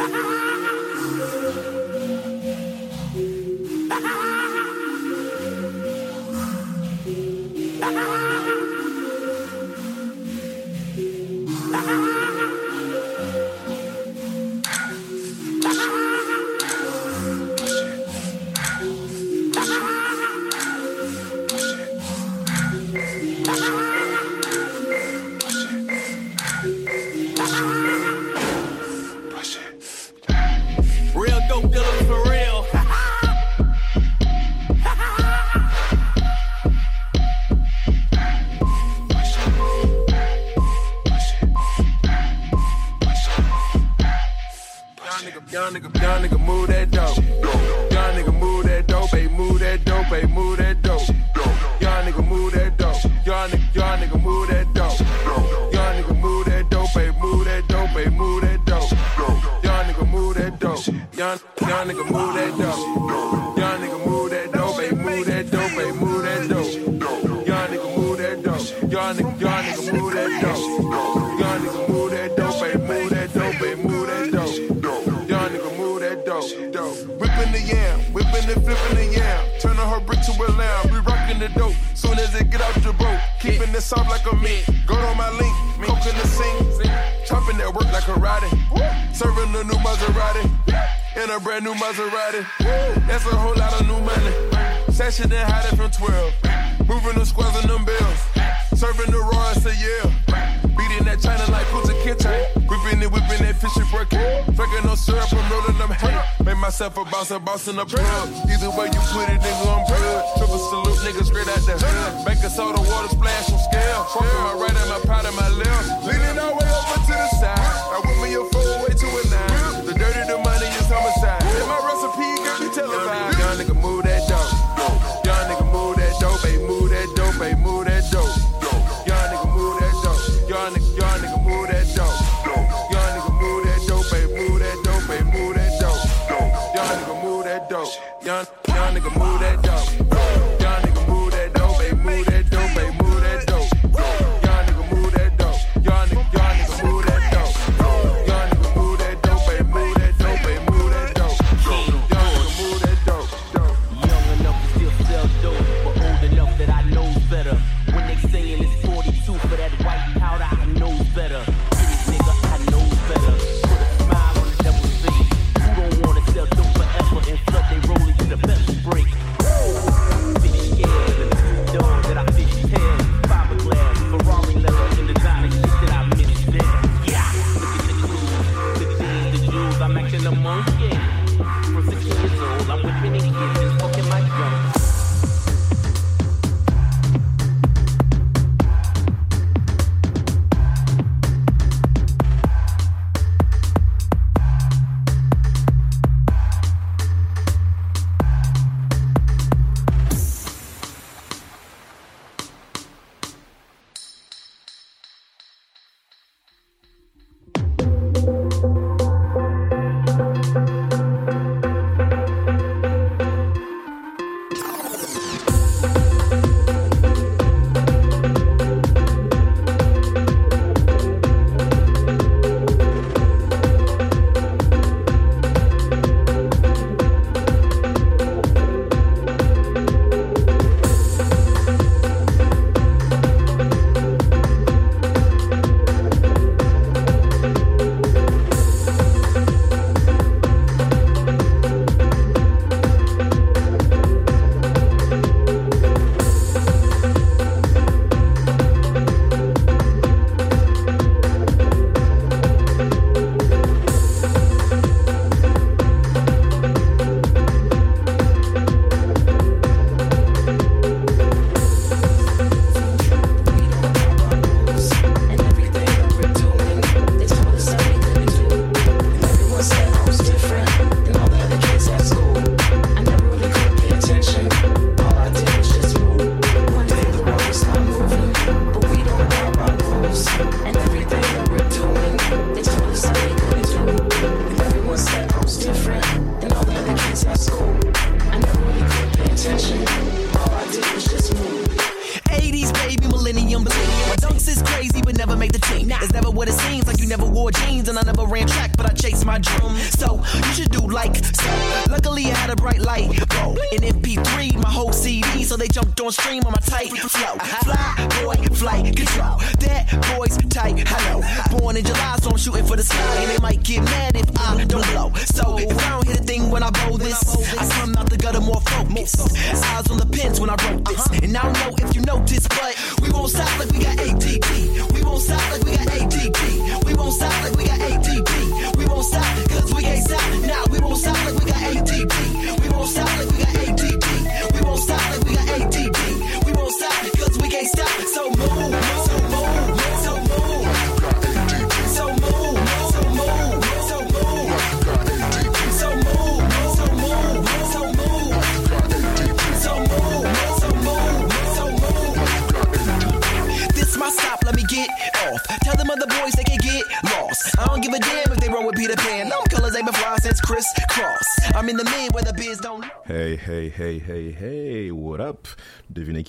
Ha ha ha! Boss, a boss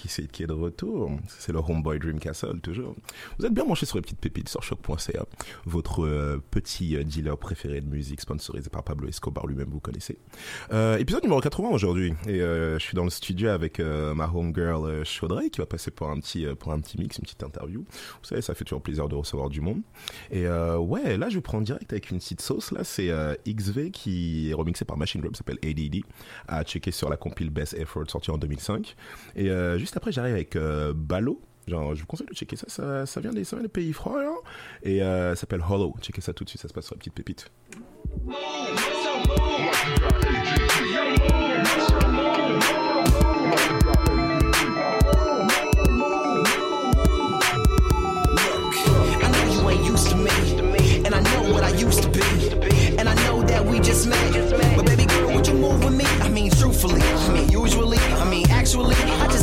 qui qui est de retour. C'est le Homeboy Dreamcastle, toujours. Vous êtes bien branché sur les petites pépites sur choc.ca, votre euh, petit euh, dealer préféré de musique sponsorisé par Pablo Escobar lui-même, vous connaissez. Euh, épisode numéro 80 aujourd'hui. Et je suis dans le studio avec ma homegirl Chaudrey qui va passer pour un, petit, pour un petit mix, une petite interview. Vous savez, ça fait toujours plaisir de recevoir du monde. Et euh, ouais, là, je prendre direct avec une petite sauce. Là, c'est euh, XV qui est remixé par Machine Drum, s'appelle ADD. À checker sur la compile Best Effort sortie en 2005. Et euh, juste après, j'arrive avec Balo. Genre, je vous conseille de checker ça. Ça, vient des, ça vient pays froids, là. Et ça s'appelle Hollow. Checkez ça tout de suite. Ça se passe sur la petite pépite. Just met. But baby girl, would you move with me? I mean, truthfully, I mean, usually, I mean, actually, I just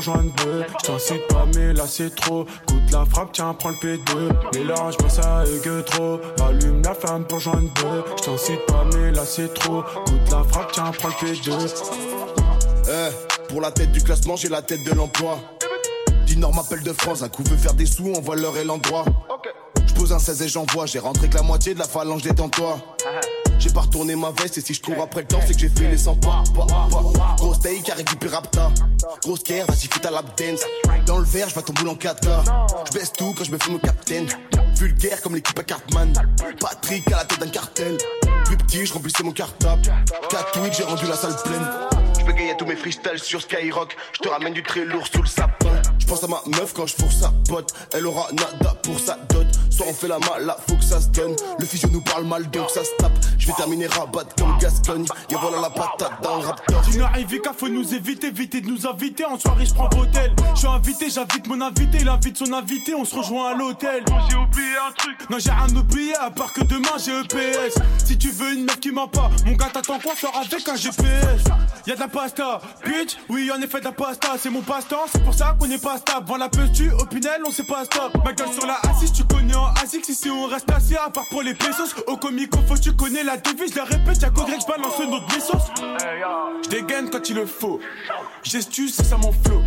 joindre deux. J't'incite pas, mais là c'est trop. Coûte la frappe, tiens, prends le P2. Mélange pas ça et que trop. Allume la flamme pour joindre deux. J't'incite pas, mais là c'est trop. Coûte la frappe, tiens, prends le P2. Eh, pour la tête du classement, j'ai la tête de l'emploi. Dinor m'appelle de France, un coup veut faire des sous, on voit l'heure et l'endroit. Je pose un 16 et j'envoie, j'ai rentré que la moitié de la phalange détends-toi. J'ai pas retourné ma veste et si je cours après le temps, c'est que j'ai fait les 100 pas. Grosse taille qui arrive du Rapta. Grosse care, vas-y fais ta lap dance. Dans le verre, je vais ton boule en 4 Je baisse tout quand je me fais mon capitaine. Vulgaire comme l'équipe à Cartman. Patrick à la tête d'un cartel. Plus petit, je remplissais mon cartable. 4 tweets, j'ai rendu la salle pleine. Je gagner tous mes freestyles sur Skyrock. Je te ramène du très lourd sous le sapin. Je pense à ma meuf quand je fourre sa pote. Elle aura nada pour sa dot. Soit on fait la mala, faut que ça se donne. Le physio nous parle mal donc ça se tape. Je vais terminer rabat comme Gascogne. Et voilà la patate dans le raptor. Tu n'arrives qu'à faut nous éviter, éviter de nous inviter. En soirée, je prends l'hôtel. Je suis invité, j'invite mon invité. Il invite son invité, on se rejoint à l'hôtel. j'ai oublié un truc. Non, j'ai rien oublié à part que demain j'ai EPS. Si tu veux une meuf qui ment pas, mon gars t'attends quoi? Sors avec un GPS. Y'a de la pasta, bitch. Oui, en effet, de la pasta. C'est mon passe-temps, c'est pour ça qu'on est pas stable. Vends la tu au Pinel, on sait pas stop. Ma gueule sur la assise, tu connais en ASICS. Ici, on reste assis à part pour les pesos. Au comico, faut tu connais la devise. La répète, y'a qu'au grec, balance notre blessos. J'dégaine quand il le faut. Gestu, c'est ça mon flow.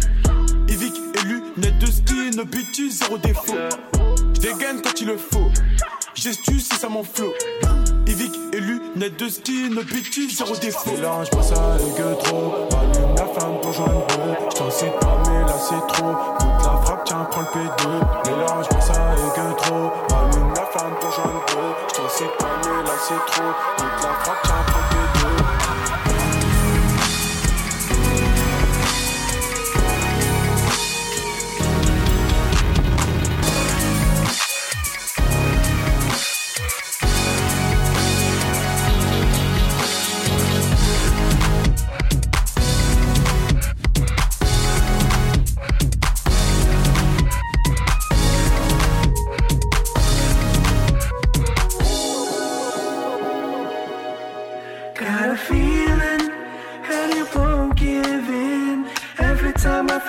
Evic élu, net de ski, no bêtises, zéro défaut. J'dégaine quand il le faut. Gestu, c'est ça mon flow. Net de ski, no bêtises, zéro défaut. Mélange pas ça et que trop. Allume la flamme pour joindre deux. J't'incite pas, mais là c'est trop. Toute la frappe, tiens, prends le P2. Mélange pas ça et que trop. Allume la flamme pour joindre deux. J't'incite pas, mais là c'est trop. Toute la frappe, tiens, prends le P2.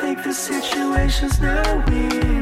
Think the situation's now in.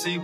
see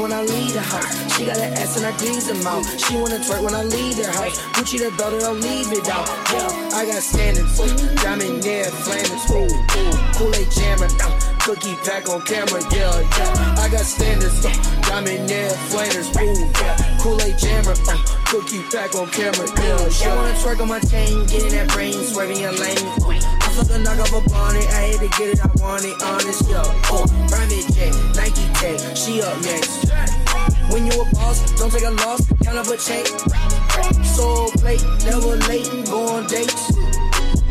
when I leave the house. She got an ass and I tease them out. She wanna twerk when I leave the house. Gucci the belt and I'll leave it out. Yeah, I got standards. Diamond, yeah, flammers. Ooh, ooh. Kool-Aid jammer. Uh, cookie pack on camera, yeah, yeah. I got standards, uh, diamond yeah, flanders, ooh, yeah. Kool-Aid jammer, uh, cookie pack on camera, yeah, yeah. I wanna twerk on my chain, getting that brain, swerving your lane. I fuck a knock off a bonnet, I hate to get it, I want it honest, yeah. Oh, private jet, Nike tech, she up next. When you a boss, don't take a loss, count up a check. Soul plate, never late, go on dates.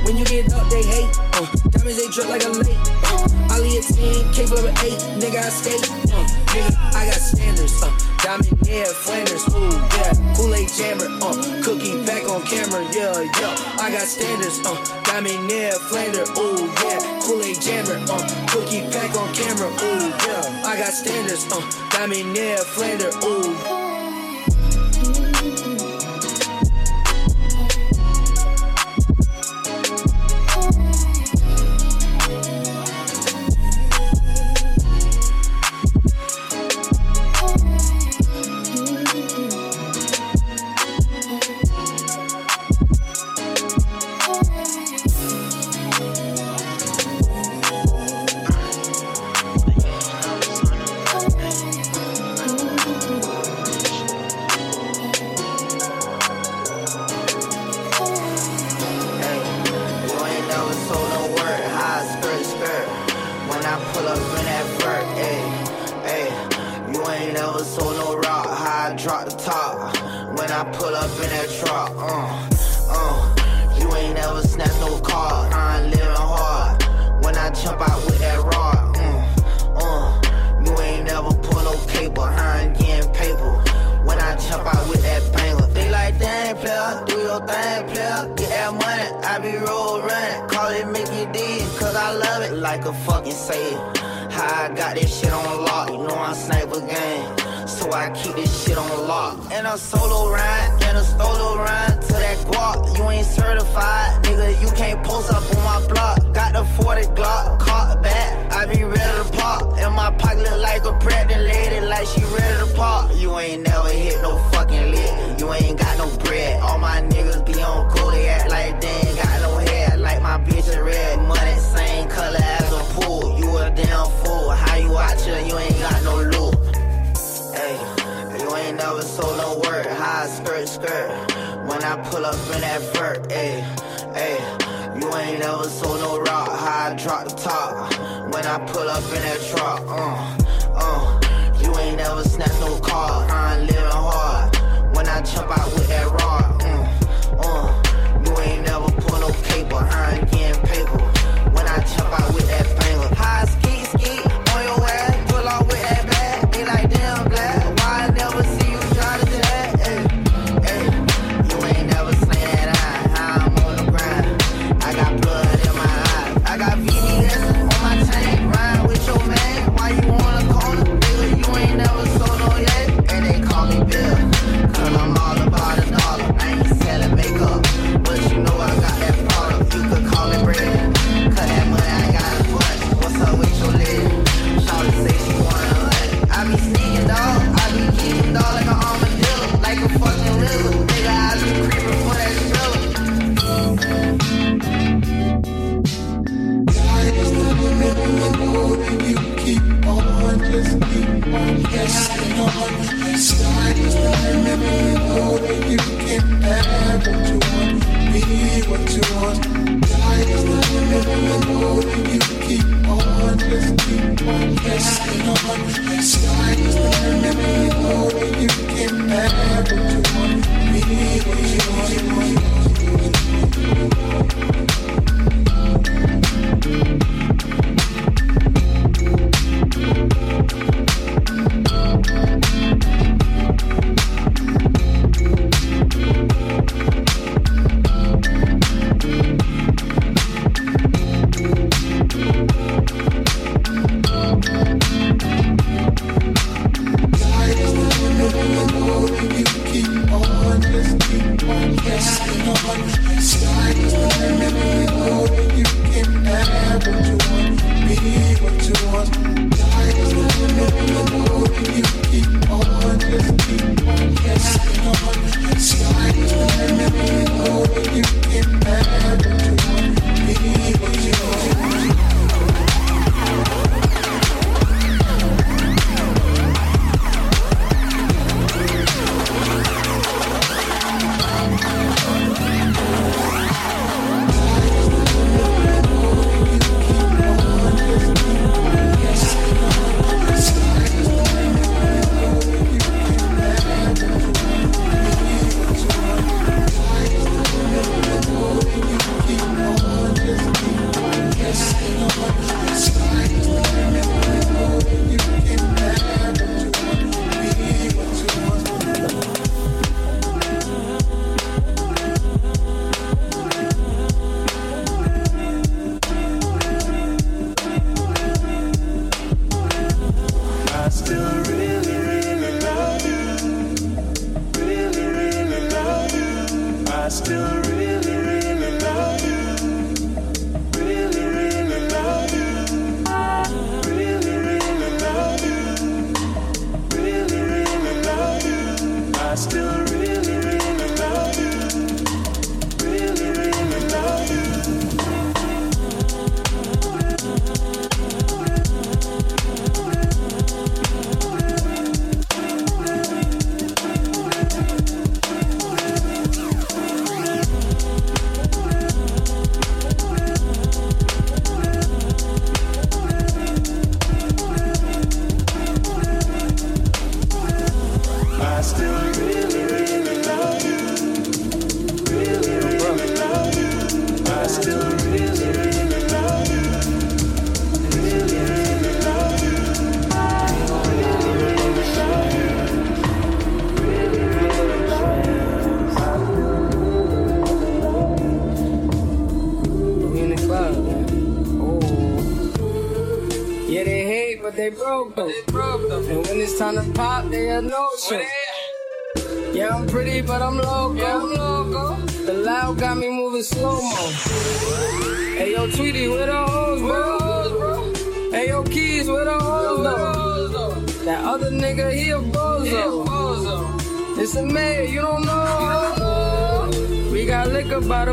When you get up, they hate. Uh, diamonds they drip like a lake. Uh, I a 10, K of an 8. Nigga, I skate. Uh, nigga, I got standards. Uh, diamond hair, Flanders. Ooh, yeah. Kool Aid jammer. Uh, cookie back on camera. Yeah, yeah. I got standards. Uh, diamond hair, Flanders. Ooh, yeah. Kool-Aid jammer, uh, cookie pack on camera, ooh, yeah. I got standards, uh, diamond nail, flander, ooh.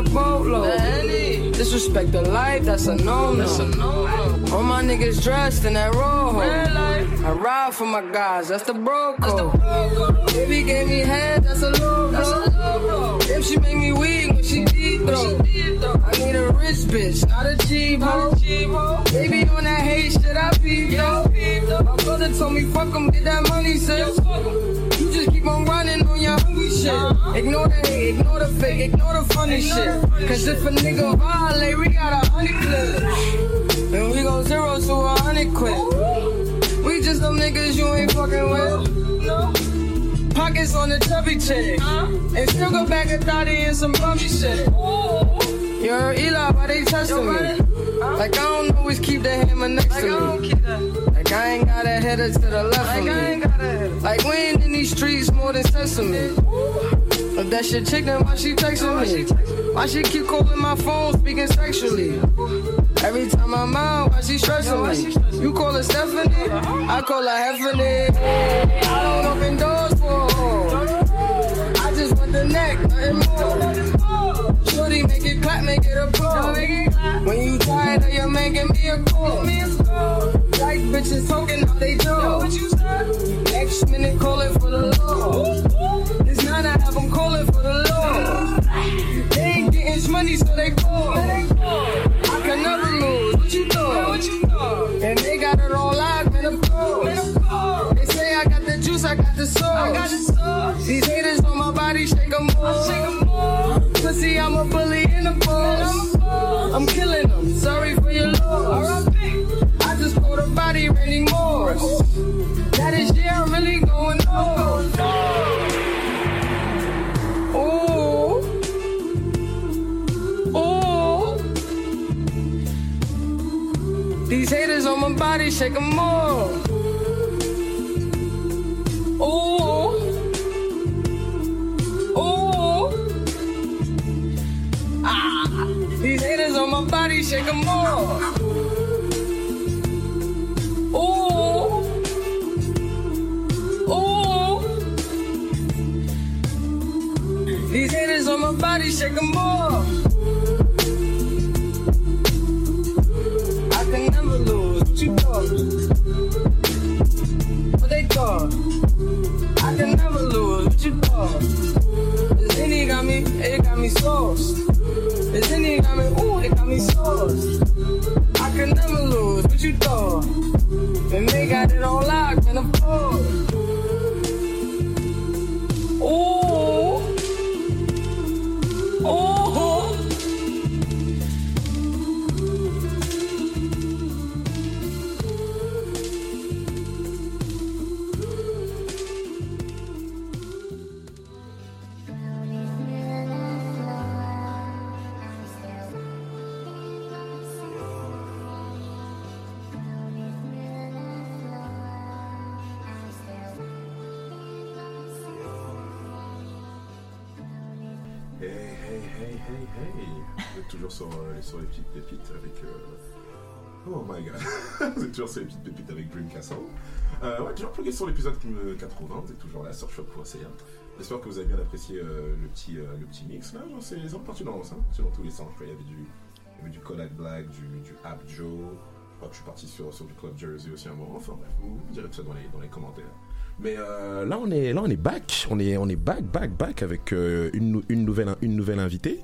Boatload. Disrespect the life, that's a no-no. All my niggas dressed in that rojo. I ride for my guys, that's the bro code. Baby gave me head, that's a low blow. If she make me weak when she deep throw. I need a rich bitch, not a cheap hoe. Baby on that hate shit, I peep though. My brother told me fuck 'em, get that money, sis. You just keep on running on your shit. Ignore the hate, ignore the fake, ignore the funny shit. Cause if a nigga violate, we got a hundred clips. And we go zero to a hundred quid. We just them niggas you ain't fucking with. Pockets on the chubby chick. And still go back and thotty and some bummy shit. You heard Eli, why they testing me? Like I don't always keep the hammer next to me. Like I ain't got a header to the left of me. Than. If that shit chicken, why she texting me? Why she keep calling my phone, speaking sexually? Every time I'm out, why she stressing me? You call her Stephanie, I call her Heffany. I don't open doors for her. I just want the neck, nothing more. Shorty, make it clap, make it a pro. When you tired of your man, give me a call. Like bitches talking out they door. Next minute, calling for the law. It's not I have them calling for the law. They ain't getting money, so they call. I can never lose. What you thought? And they got it all locked, man, of course. They say I got the juice, I got the sauce. These haters on my body, shake 'em more. Pussy, I'm a bully in the boss. I'm killing That is, yeah, really going. Ooh. Ooh. These haters on my body, shake 'em more. Ooh. Ooh. Ah. These haters on my body, shake 'em more. My body, shake 'em more. I can never lose. What you thought? What they thought? I can never lose. What you thought? This Henny got me, it got me sauced. This Henny got me, ooh, it got me sauced. I can never lose. What you thought? And they got it all locked, and of course. Ooh. Oh my god. vous êtes toujours sur les petites pépites avec Dream Castle. Euh, ouais, toujours plugué sur l'épisode 80. Vous êtes toujours là sur choc.ca. J'espère que vous avez bien apprécié euh, le, petit, euh, le petit mix. Là, genre, c'est c'est parti dans, dans tous les sens. Il y avait du, il y avait du Kodak Black, du, du Joe. Je crois que je suis parti sur, sur du Club Jersey aussi un moment. Enfin bref, vous, vous direz tout ça dans les, dans les commentaires. Mais euh, là, on est là, on est back, on est on est back, back, back avec euh, une, une nouvelle une nouvelle invitée.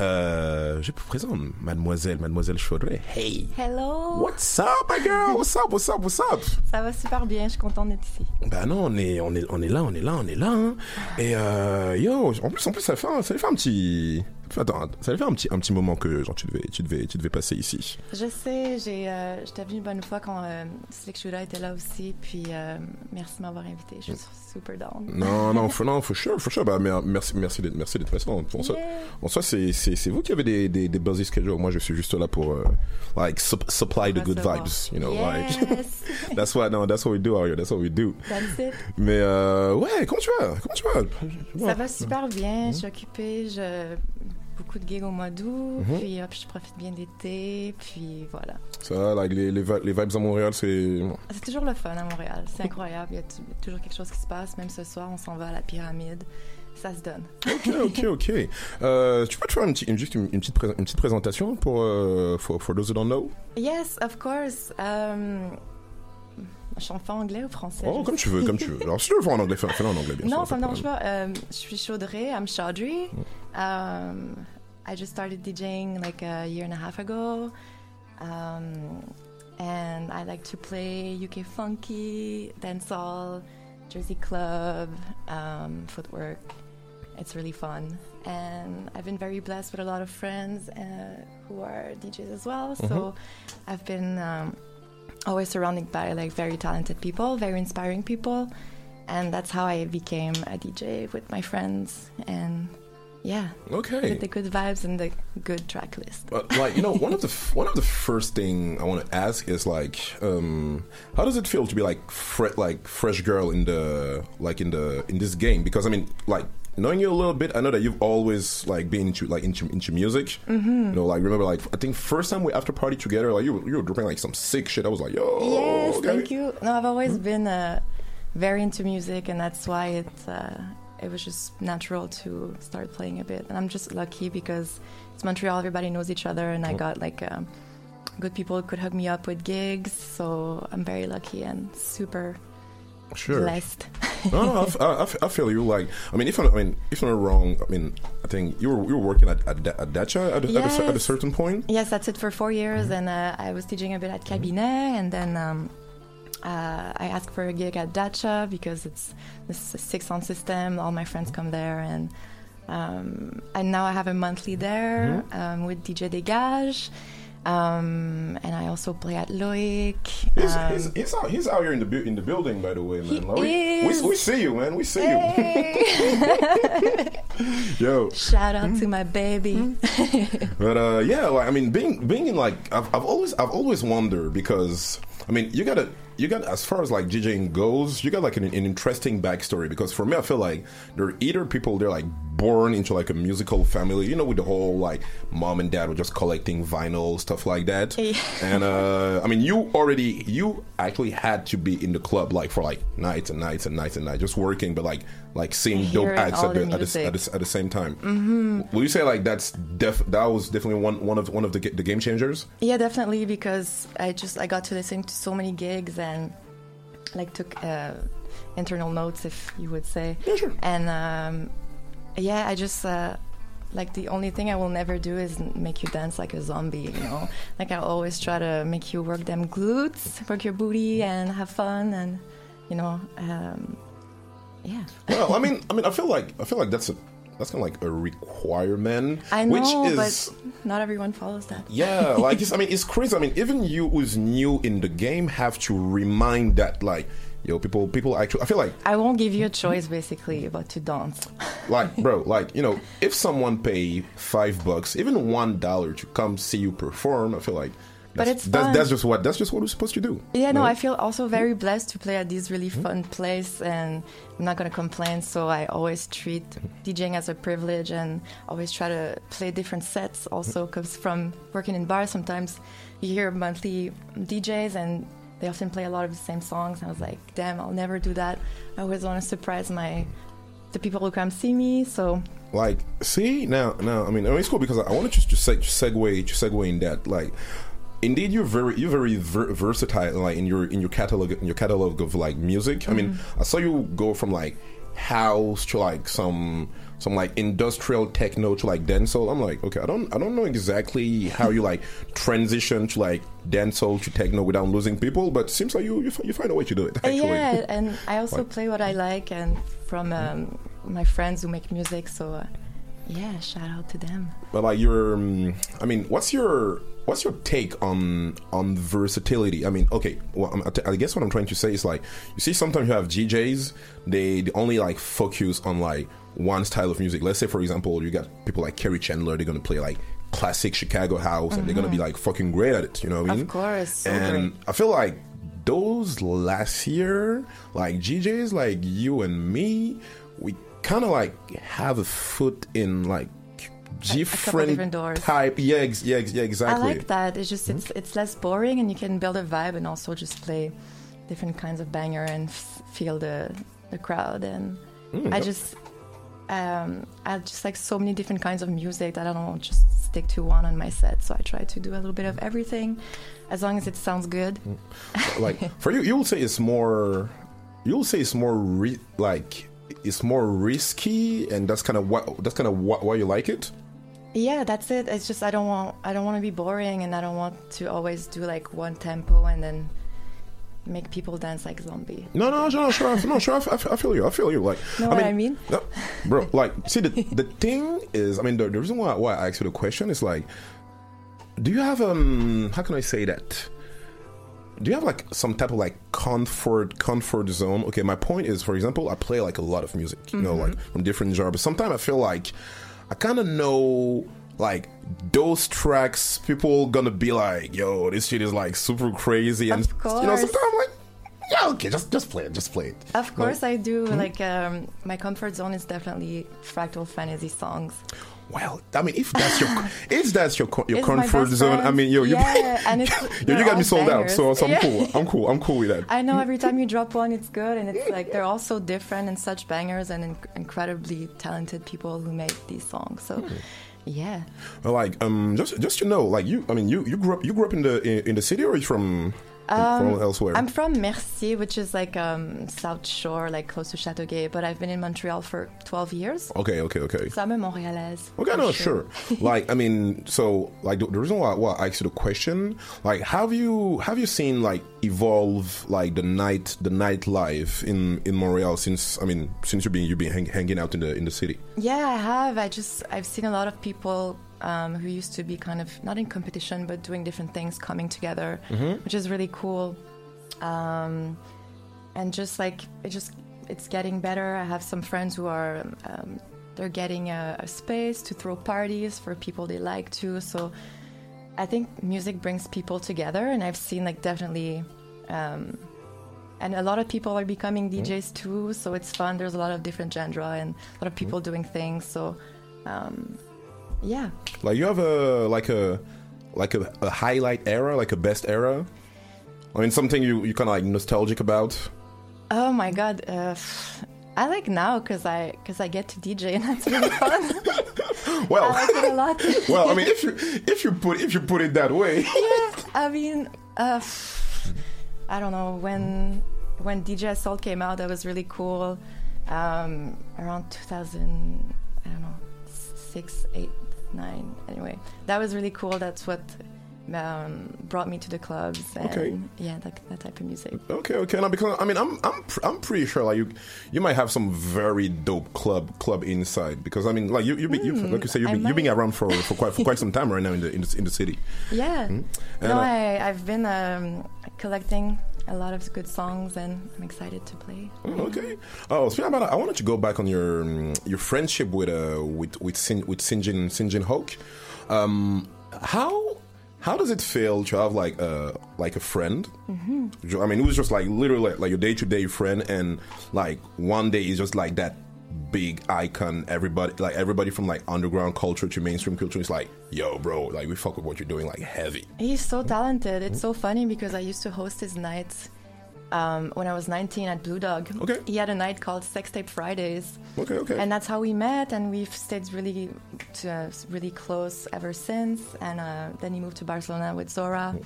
Euh, je vous présente Mademoiselle Mademoiselle Chaudray. Hey, Hello! what's up, my girl? What's up? What's up? What's up? Ça va super bien, je suis contente d'être ici. Bah non, on est on est on est là, on est là, on est là. hein. Et euh, yo, en plus en plus ça fait un, ça fait un petit Attends, ça allait faire un petit, un petit moment que genre, tu, devais, tu, devais, tu devais passer ici. Je sais, j'ai, euh, j'étais venue une bonne fois quand euh, Slick Shooter était là aussi, puis euh, merci de m'avoir invité. Je suis super down. Non, non, for, non, for sure, for sure. Bah, mer- merci, merci d'être, merci d'être présent. En soi, Yeah. en soi, c'est, c'est, c'est vous qui avez des, des, des busy schedules. Moi, je suis juste là pour, euh, like, sup- supply the good vibes, you know, like. Yes. that's what, no, that's what we do out here. That's what we do. That's it. Mais, euh, ouais, comment tu vas? Comment tu vas? Ça va super bien, je suis occupée, je... beaucoup de gigs au mois d'août, Mhm. puis hop, je profite bien d'été, puis voilà. Ça, like, les, les, vi- les vibes à Montréal, c'est. C'est toujours le fun à Montréal, c'est incroyable, il y a toujours quelque chose qui se passe, même ce soir, on s'en va à la pyramide, ça se donne. Ok, ok, ok. Euh, tu peux te faire une, une, juste une, une petite, une petite présentation pour, euh, for, for those who don't know? Yes, of course. Um, suis en anglais ou français? Oh, comme sais. tu veux, comme tu veux. Alors, si tu veux le faire en anglais, fais- fais-le en anglais, bien sûr. Non, ça me dérange pas. Euh, je suis Chaudrey. I'm Chaudry. Um, I just started DJing like a year and a half ago. Um, and I like to play UK funky, dancehall, Jersey club, um, footwork. It's really fun. And I've been very blessed with a lot of friends uh, who are DJs as well. So I've been um, always surrounded by like very talented people, very inspiring people, and that's how I became a DJ with my friends. And yeah, Okay. with the good vibes and the good track list. But like you know, one of the one of the first thing I want to ask is like, um, how does it feel to be like fre- like fresh girl in the like in the in this game? Because I mean, like knowing you a little bit, I know that you've always like been into like into into music. Mhm. You know, like remember like I think first time we after party together, like you were- you were dropping like some sick shit. I was like, yo, yes, okay. thank you. No, I've always been uh, very into music, and that's why it uh, it was just natural to start playing a bit. And I'm just lucky because it's Montreal; everybody knows each other, and I got like um, good people could hook me up with gigs. So I'm very lucky and super Sure. blessed. no, no, I f- I, I f- I feel you. Like, I mean, if I'm, I mean, if I'm wrong, I mean, I think you were you were working at at, at Datcha at, a- at, a, at a certain point. Yes, that's it for four years, and uh, I was teaching a bit at Cabinet, and then um, uh, I asked for a gig at Datcha because it's this six on system. All my friends come there, and um, and now I have a monthly there um, with DJ Degage, um, and I also play at Loic. He's, um, he's, he's out he's out here in the bu- in the building, by the way, man. Like, we, we we see you, man. We see you. Yo, Shout out to my baby. but uh, yeah, like I mean, being being in like I've I've always I've always wondered because I mean you gotta you got as far as like DJing goes, you got like an, an interesting backstory because for me I feel like they're either people they're like born into like a musical family, you know, with the whole like mom and dad were just collecting vinyl stuff like that, and uh, I mean you already you actually had to be in the club like for like nights and nights and nights and nights just working, but like like seeing dope acts at the, the at, the, at, the, at the same time. Mhm. Will you say like that's def that was definitely one one of one of the the game changers? Yeah, definitely because I just I got to listen to so many gigs and like took uh, internal notes, if you would say. Yeah, sure. And um, yeah, I just uh, like the only thing I will never do is make you dance like a zombie. You know, like I always try to make you work them glutes, work your booty, and have fun, and you know, um, yeah. Well, I mean, I mean, I feel like I feel like that's a that's kind of like a requirement, I know, which is but not everyone follows that. yeah, like it's, I mean, it's crazy. I mean, even you who's new in the game have to remind that like, yo, people, people actually. I feel like I won't give you a choice, basically, but to dance. like bro like you know if someone pay five bucks even one dollar to come see you perform i feel like But that's, it's that's, fun. that's just what that's just what we're supposed to do Yeah, no, know? I feel also very hmm? blessed to play at this really hmm? fun place, and I'm not gonna complain. So I always treat hmm? DJing as a privilege, and always try to play different sets. Also, because from working in bars, sometimes you hear monthly DJs, and they often play a lot of the same songs. And I was like, damn, I'll never do that. I always want to surprise my the people who come see me. So like see now now i mean I mean, it's cool because i, I want to just just seg- segue just segue in that like indeed you're very you're very ver- versatile like in your in your catalog in your catalog of like music i mean Mm-hmm. i saw you go from like house to like some some like industrial techno to like dancehall i'm like okay i don't i don't know exactly how you like transition to like dancehall to techno without losing people but seems like you you, you find a way to do it Uh, actually Yeah, and I also Like- play what I like, and from um, my friends who make music. So uh, yeah, shout out to them. But like your, um, I mean, what's your what's your take on on versatility? I mean, okay, well, I guess what I'm trying to say is like, you see, sometimes you have DJs, they, they only like focus on like one style of music. Let's say, for example, you got people like Kerri Chandler, they're gonna play like classic Chicago house, and they're gonna be like fucking great at it. You know what I mean? Of course, so and great. I feel like those last year, like DJs like you and me, we kind of like have a foot in like different, type. Yeah, ex- yeah, ex- yeah, exactly. I like that. It's just it's it's less boring, and you can build a vibe, and also just play different kinds of banger and f- feel the the crowd. And Mm, I yep. just um, I just like so many different kinds of music that I don't want just stick to one on my set. So I try to do a little bit of everything, as long as it sounds good. Mm. like for you, you will say it's more. You'll say it's more ri- like it's more risky, and that's kind of what that's kind of what why you like it. Yeah, that's it. It's just I don't want I don't want to be boring, and I don't want to always do like one tempo and then make people dance like zombie. No, no, no, sure, I- no, sure. I, f- I feel you. I feel you. Like, Know what I mean? no, bro. Like, see, the the thing is, I mean, the, the reason why why I asked you the question is like, do you have um, how can I say that? Do you have like some type of like comfort comfort zone? Okay, my point is, for example, I play like a lot of music, you know, like from different genres. Sometimes I feel like I kind of know like those tracks. People gonna be like, "Yo, this shit is like super crazy," and you know, sometimes I'm like, "Yeah, okay, just just play it, just play it." Of course, I do. Hmm? Like um, my comfort zone is definitely fractal fantasy songs. Well, I mean, if that's your if that's your your It's comfort zone, I mean, yo, you, Yeah, and it's- yo, you got me sold out. So, so I'm Yeah. cool. I'm cool. I'm cool with that. I know every time you drop one, it's good, and it's like they're all so different and such bangers and inc- incredibly talented people who make these songs. So, Hmm. Yeah. Like, um, just just to know, like, you, I mean, you you grew up you grew up in the in, in the city or you from from elsewhere? Um, I'm from Mercier, which is like um, South Shore, like close to Châteauguay, but I've been in Montreal for 12 years. okay, okay, okay. So I'm a Montréalaise. Okay, no, sure. like, I mean, so like the, the reason why, why I asked you the question, like, have you have you seen like evolve like the night the nightlife in in Montreal since I mean since you've been you've been hang, hanging out in the in the city? Yeah, I have. I just I've seen a lot of people um, who used to be kind of not in competition but doing different things coming together, which is really cool. Um, and just like it just it's getting better. I have some friends who are um, they're getting a, a space to throw parties for people they like to. So I think music brings people together, and I've seen like definitely. Um, and a lot of people are becoming DJs too, so it's fun. There's a lot of different genre and a lot of people doing things. So, um, yeah, Like you have a like a like a, a highlight era, like a best era. I mean, something you you kind of like nostalgic about. Oh my god, uh, I like now because I because I get to DJ and that's really fun. Well, I like it a lot. well, I mean, if you if you put if you put it that way, yeah, I mean, uh, I don't know when when DJ Assault came out, that was really cool. Um, around 2000, I don't know, six, eight, nine. Anyway, that was really cool. That's what um, brought me to the clubs. And Okay. Yeah, that, that type of music. okay, okay. Now, because I mean, I'm I'm pr- I'm pretty sure like you you might have some very dope club club inside because I mean, like you you be, you like you say you've Hmm, been, you've been around for, for quite for quite some time right now in the in the, in the city. Yeah. And, no, uh, I, I've been um, collecting a lot of good songs and I'm excited to play. Oh, Okay. Oh, speaking about I wanted to go back on your um, your friendship with uh with with Sin, with Sinjin Sinjin Hawke. Um, how how does it feel to have like a like a friend? Mm-hmm. I mean, it was just like literally like, like your day to day friend, and like one day is just like that big icon. Everybody like everybody from like underground culture to mainstream culture is like, yo, bro, like we fuck with what you're doing, like heavy. He's so talented. It's so funny because I used to host his nights um, when I was 19 at Blue Dog. Okay. He had a night called Sex Tape Fridays. Okay, okay. And that's how we met, and we've stayed really, to, uh, really close ever since. And uh, then he moved to Barcelona with Zora.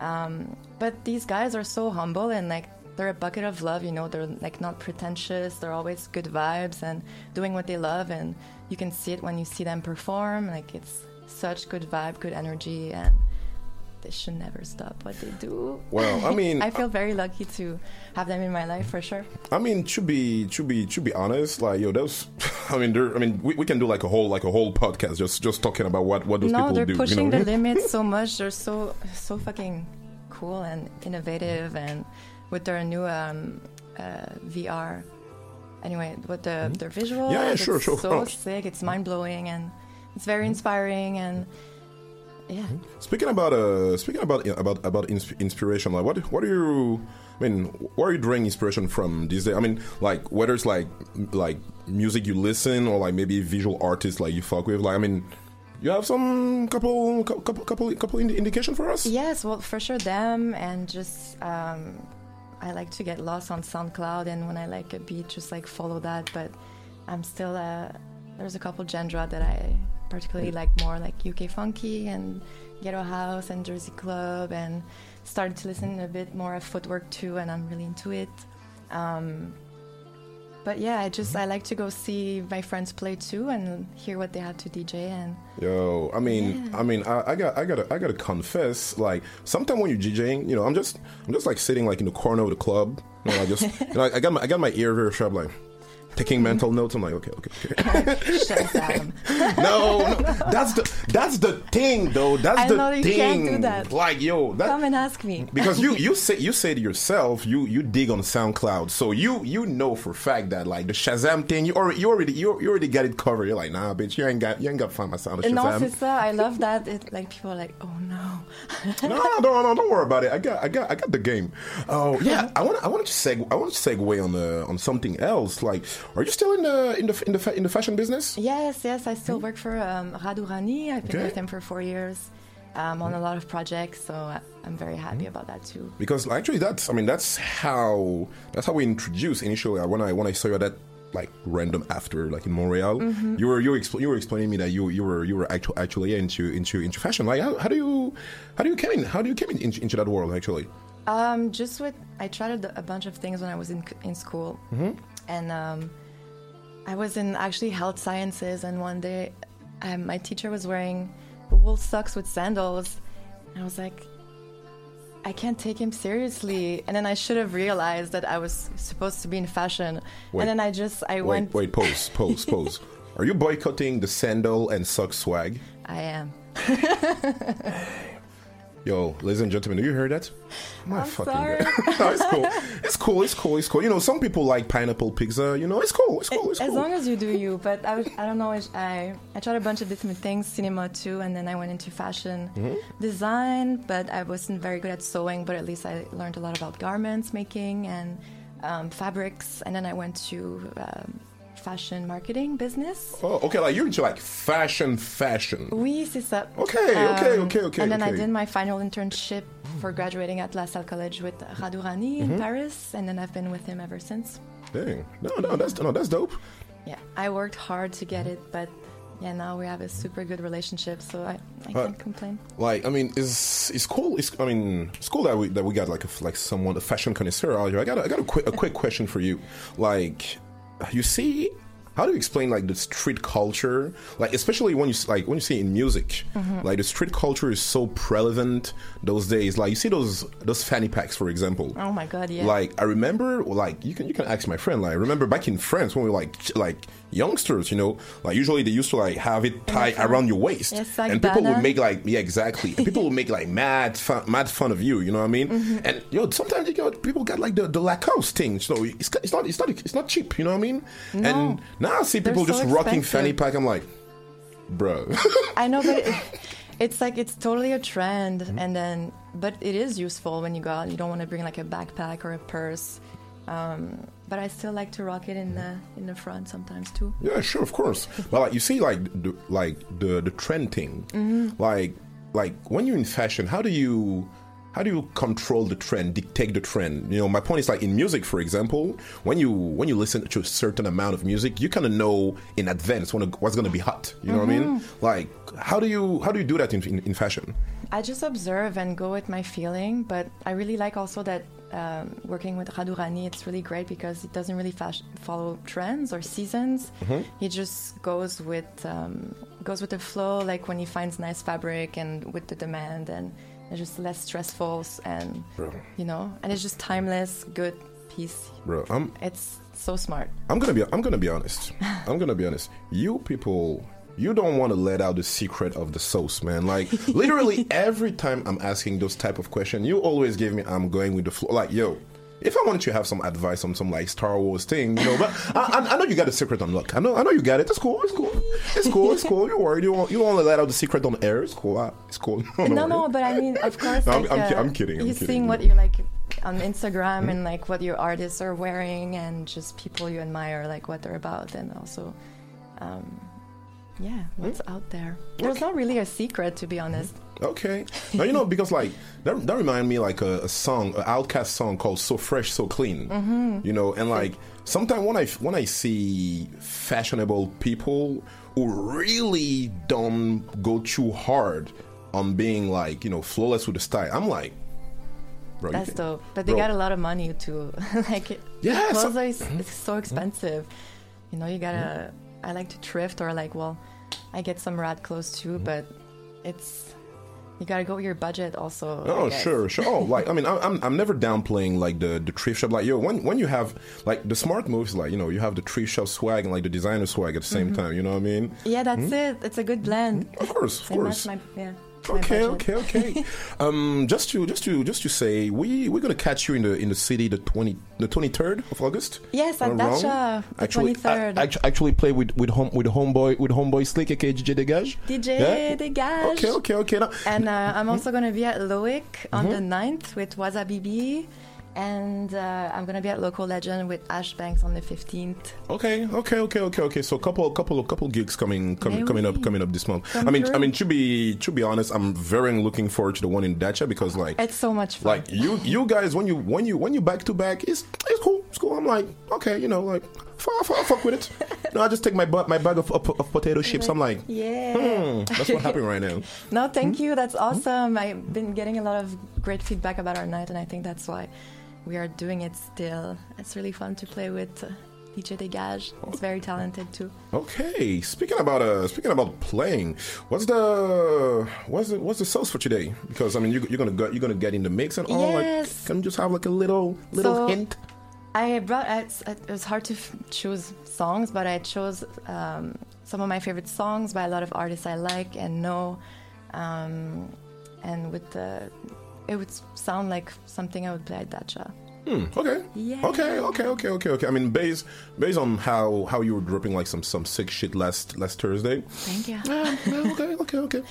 Um, but these guys are so humble and like they're a bucket of love. You know, they're like not pretentious. They're always good vibes and doing what they love. And you can see it when you see them perform. Like it's such good vibe, good energy, and they should never stop what they do. Well, I mean, I feel very lucky to have them in my life for sure. I mean, to be to be to be honest, like yo, those. I mean. I mean, we, we can do like a whole like a whole podcast just just talking about what what those no, people they're do. pushing you know? the limits so much. They're so so fucking cool and innovative, and with their new um, uh, VR. Anyway, with the their visual, Mm-hmm. Yeah, yeah, it's sure, sure. so sick. It's mind blowing and it's very Mm-hmm. inspiring and yeah. Speaking about uh, speaking about about about insp- inspiration, like what what are you? I mean, where are you drawing inspiration from these days? I mean, like whether it's like like music you listen or like maybe visual artists like you fuck with. Like, I mean, you have some couple couple couple couple indication for us? Yes, well, for sure them, and just um, I like to get lost on SoundCloud, and when I like a beat, just like follow that. But I'm still uh, there's a couple genre that I particularly like more, like UK funky and ghetto house and Jersey club, and started to listen a bit more of footwork too, and I'm really into it. Um, but yeah, I just mm-hmm. I like to go see my friends play too and hear what they have to DJ and Yo, I mean, I mean, I, I got, I gotta, I gotta confess. Like, sometimes when you're DJing, you know, I'm just, I'm just like sitting like in the corner of the club. You know, I just, you know, I got my, I got my ear very sharp, like taking mental notes. I'm like, okay, okay, okay. Shazam. no, no, that's the, that's the thing, though. That's I the know you thing. can't do that. Like, yo, that, Come and ask me. because you you say you say to yourself you you dig on SoundCloud, so you you know for a fact that like the Shazam thing you already you already you, you already got it covered. You're like, nah, bitch, you ain't got you ain't got to find my sound of No, Shazam. ça. I love that. It, like people are like, oh no. no, no, no, no, don't worry about it. I got, I got, I got the game. Oh yeah, I want, I want to seg, I want to segue on the on something else. Like, are you still in the in the in the in the fashion business? Yes, yes. I still work for um, Rad Hourani. I've been Okay. with him for four years um, on a lot of projects, so I- I'm very happy about that too. Because actually, that's, I mean, that's how that's how we introduced initially. uh, When I when I saw you at that like random after like in Montreal, Mhm. you were you were, expl- you were explaining me that you you were you were actually actually into into into fashion. Like, how, how do you how do you came in how do you came in, into, into that world actually? Um, just with I tried a, bunch of things when I was in in school, Mhm. And um, I was in actually health sciences. And one day, um, my teacher was wearing wool socks with sandals, and I was like, I can't take him seriously. And then I should have realized that I was supposed to be in fashion. Wait. and then I just I Wait, went. wait, pose, pose, pose. Are you boycotting the sandal and sock swag? I am. Yo, ladies and gentlemen, do you hear that? My I'm fucking sorry. God. no, it's cool. It's cool. It's cool. It's cool. You know, some people like pineapple pizza. You know, it's cool. It's cool. It's cool. As cool. long as you do you, but I, was, I don't know. I I tried a bunch of different things, cinema too, and then I went into fashion Mhm. design. But I wasn't very good at sewing. But at least I learned a lot about garments making and um, fabrics. And then I went to um, fashion marketing business. Oh, okay. Like you're into like fashion, fashion. Oui, c'est ça. Okay, okay, okay, okay, And then I did my final internship for graduating at La Salle College with Rad Hourani in Mhm. Paris, and then I've been with him ever since. Dang. No, no, that's no, that's dope. Yeah, I worked hard to get it, but yeah, now we have a super good relationship, so I, I But- can't complain. Like, I mean, it's it's cool. It's I mean, it's cool that we that we got like a, like someone a fashion connoisseur out here. I got a, I got a quick a quick question for you. Like, you see, how do you explain like the street culture? Like, especially when you like when you see in music, Mhm. like the street culture is so prevalent those days. Like, you see those those fanny packs, for example. Oh my god, yeah. Like I remember, like you can you can ask my friend. Like I remember back in France when we were like like youngsters, you know, like usually they used to like have it tied around your waist, Yes, like and people would make like yeah exactly, and people would make like mad fun, mad fun of you. You know what I mean? Mhm. And yo, sometimes you know people got like the, the Lacoste thing, so it's it's not it's not it's not cheap. You know what I mean? No. And now I see They're people so just rocking fanny pack. I'm like, bro. I know, but it, it's like it's totally a trend, Mm-hmm. and then but it is useful when you go out. You don't want to bring like a backpack or a purse, um, but I still like to rock it in the in the front sometimes too. Yeah, sure, of course. but like you see, like the like the the trend thing, Mhm. like like when you're in fashion, how do you how do you control the trend, dictate the trend? You know, my point is like in music, for example, when you when you listen to a certain amount of music, you kind of know in advance when, what's going to be hot. You know what I mean? Mhm. Like how do you how do you do that in in, in fashion? I just observe and go with my feeling, but I really like also that um, working with Rad Hourani, it's really great because it doesn't really fash- follow trends or seasons. Mhm. He just goes with um, goes with the flow, like when he finds nice fabric and with the demand, and It's just less stressful and Bro. you know, and it's just timeless, good piece. Bro, I'm It's so smart. I'm gonna be I'm gonna be honest. I'm gonna be honest. You people you don't want to let out the secret of the sauce, man. Like literally every time I'm asking those type of question, you always give me I'm going with the flow. Like, yo, if I wanted to have some advice on some like Star Wars thing, you know, but I, I, know you got a secret unlocked. I know I know you got it. It's cool. It's cool. It's cool. It's cool. You're worried. You don't you want to let out the secret on air. It's cool. It's cool. Don't no, no, but I mean, of course, No, I'm- like, I'm uh, I'm kidding, I'm you're kidding, seeing you what know. you like on Instagram and like what your artists are wearing and just people you admire, like what they're about, and also, um, yeah, what's out there. There's not really a secret, to be honest. Okay. Now you know because like that that remind me like a, a song, an OutKast song called "So Fresh, So Clean." Mhm. You know, and like sometimes when I when I see fashionable people who really don't go too hard on being like you know flawless with the style, I'm like, bro, That's can- dope. But they bro, got a lot of money to like. Yeah, clothes so- are mm-hmm. it's so mm-hmm. expensive. You know, you gotta. Mm-hmm. I like to thrift or like, well, I get some rad clothes too, but it's you gotta go with your budget also. Oh sure, sure. Oh, like I mean, I'm I'm never downplaying like the the thrift shop. Like yo, when when you have like the smart moves, like you know, you have the thrift shop swag and like the designer swag at the same Mhm. time. You know what I mean? Yeah, that's Hmm? it. It's a good blend. Of course, of They course. my- yeah. Okay, okay, okay. um, just to just to just to say, we we're gonna catch you in the in the city the twenty the twenty third of August. Yes, at? Datcha, the actually, 23rd. I, I actually play with with home with homeboy with homeboy Slick aka DJ Degage. DJ Yeah? Degage. Okay, okay, okay. Now, And uh, I'm also going to be at Loic on Mhm. the 9th with Wasabi B. And uh, I'm going to be at Local Legend with Ash Banks on the 15th. Okay, okay, okay, okay, okay. So couple, couple, couple gigs coming, coming, coming up, coming up this month. Come I mean, I mean, to be, to be honest, I'm very looking forward to the one in Datcha because, like, It's so much fun. like you, you guys, when you, when you, when you back to back, it's, it's cool, it's cool. I'm like, okay, you know, like, fuck, fuck, fuck with it. no, I just take my, bu- my bag of, of, of potato chips. I'm like, yeah. hmm, that's what happening right now. No, thank Hmm? you. That's awesome. I've been getting a lot of great feedback about our night, and I think that's why we are doing it still. It's really fun to play with uh, DJ Degage. He's very talented too. Okay, speaking about uh, speaking about playing, what's the what's the what's the sauce for today? Because I mean, you, you're gonna go, you're gonna get in the mix and all. Yes. Like, can you just have like a little little So, hint? I brought. It's, it was hard to f- choose songs, but I chose um, some of my favorite songs by a lot of artists I like and know, um, and with the, it would sound like something I would play at Datcha. Hmm, okay. Yeah. Okay. Okay. Okay. Okay. Okay. I mean, based based on how how you were dropping like some some sick shit last last Thursday. Thank you. Yeah. okay. Okay. Okay.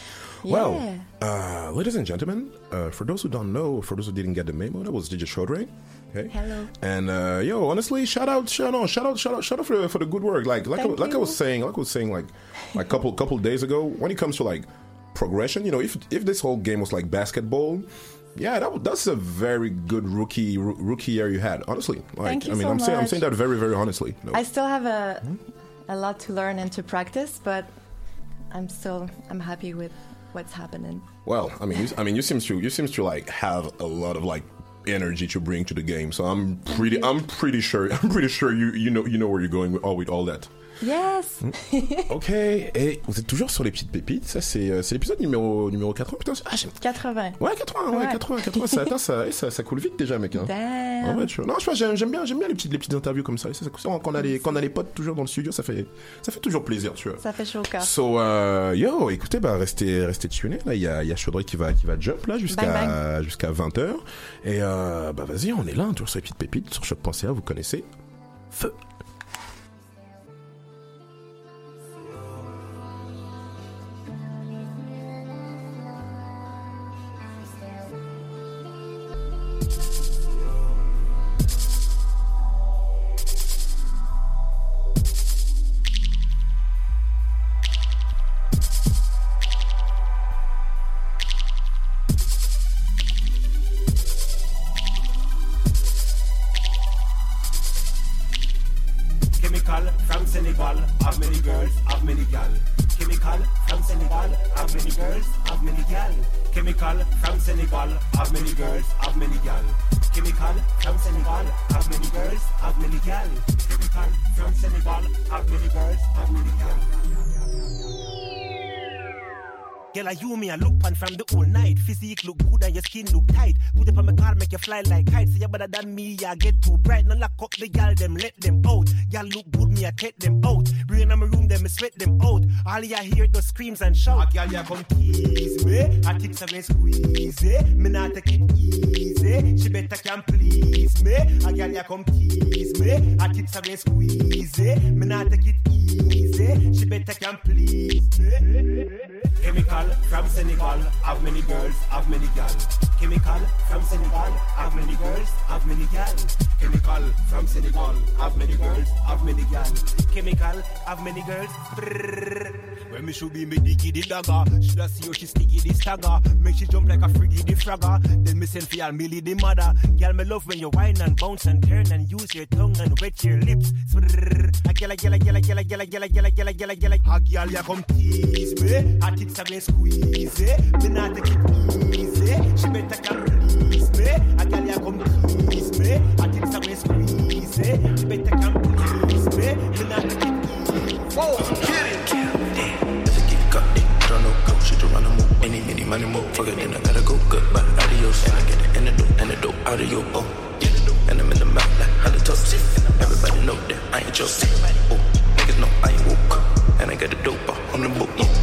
Yeah. Well, uh, ladies and gentlemen, uh, for those who don't know, for those who didn't get the memo, that was DJ Chaudhry. Okay. Hello. And uh, yo, honestly, shout out, shout out, shout out, shout out, shout out for the, for the good work. Like like I, like I was saying, like I was saying, like like a couple couple days ago, when it comes to like progression, you know, if if this whole game was like basketball. Yeah, that, that's a very good rookie roo- rookie year you had. Honestly, like Thank you I mean, so I'm saying I'm saying that very very honestly. No. I still have a hmm? a lot to learn and to practice, but I'm still I'm happy with what's happening. Well, I mean, you, I mean, you seems to you seems to like have a lot of like energy to bring to the game. So I'm pretty mm-hmm. I'm pretty sure I'm pretty sure you you know you know where you're going with all with all that. Yes. Ok, et vous êtes toujours sur les petites pépites. Ça, c'est euh, c'est l'épisode numéro, numéro 80. Putain, ah, j'aime- 80. Ouais, 80, ouais, Ouais. 80, 80. Ça, attends, ça, ça, ça coule vite déjà, mec. Hein. Je- non, je j'aime j'aime bien, j'aime bien les petites, les petites interviews comme ça. Ça, ça- quand, on a les, quand on a les potes toujours dans le studio, ça fait, ça fait toujours plaisir, tu vois. Ça fait chaud au cœur. So, euh, yo, écoutez, bah, restez, restez tunés. Là, il y a, y a Chaudry qui va, qui va jump, là, jusqu'à, jusqu'à 20h. Et, euh, bah, vas-y, on est là, hein, toujours sur les petites pépites, sur choc.ca, vous connaissez. Feu. Look pan from the fly like kites. Say you better than me, I get too bright. No lock up the gal, them let them out. Y'all look good, me I take them out. Bring them my room, them I sweat them out. All you hear those screams and shout. A gal, ya come tease me. I tips been squeeze eh? Me not take it easy. She better can please me. A gal, ya come tease me. I tips been squeeze eh? Me not take it easy. She better can please me. Chemical from Senegal, have many girls, have many gals. Chemical from Senegal, have many girls, have many gals. Chemical from Senegal, have many girls, have many gals. Chemical, have many girls. Brrrr. When me should be me diggy the dagger, should I see how she sticky the stagger? Make she jump like a friggy the fragger. Then me send for y'all Millie the mother. Girl, me love when you whine and bounce and turn and use your tongue and wet your lips. Brrrr. A gyal, a gyal, a gyal, a gyal, a gyal, a gyal, a gyal, a gyal, a gyal, a gyal, a gyal. A gyal, ya come tease me. Her tits have been squeeze Me not take it easy. She better come. A gyal, ya come tease me. Her tits have been squeeze She better come please me. Me not it get it. I a move. Any, many, money, it, then I gotta go. Adios. And I get out of your. And I'm in the mouth like. Everybody know that I ain't joking. Oh, niggas know I ain't woke. And I got the dope on the book.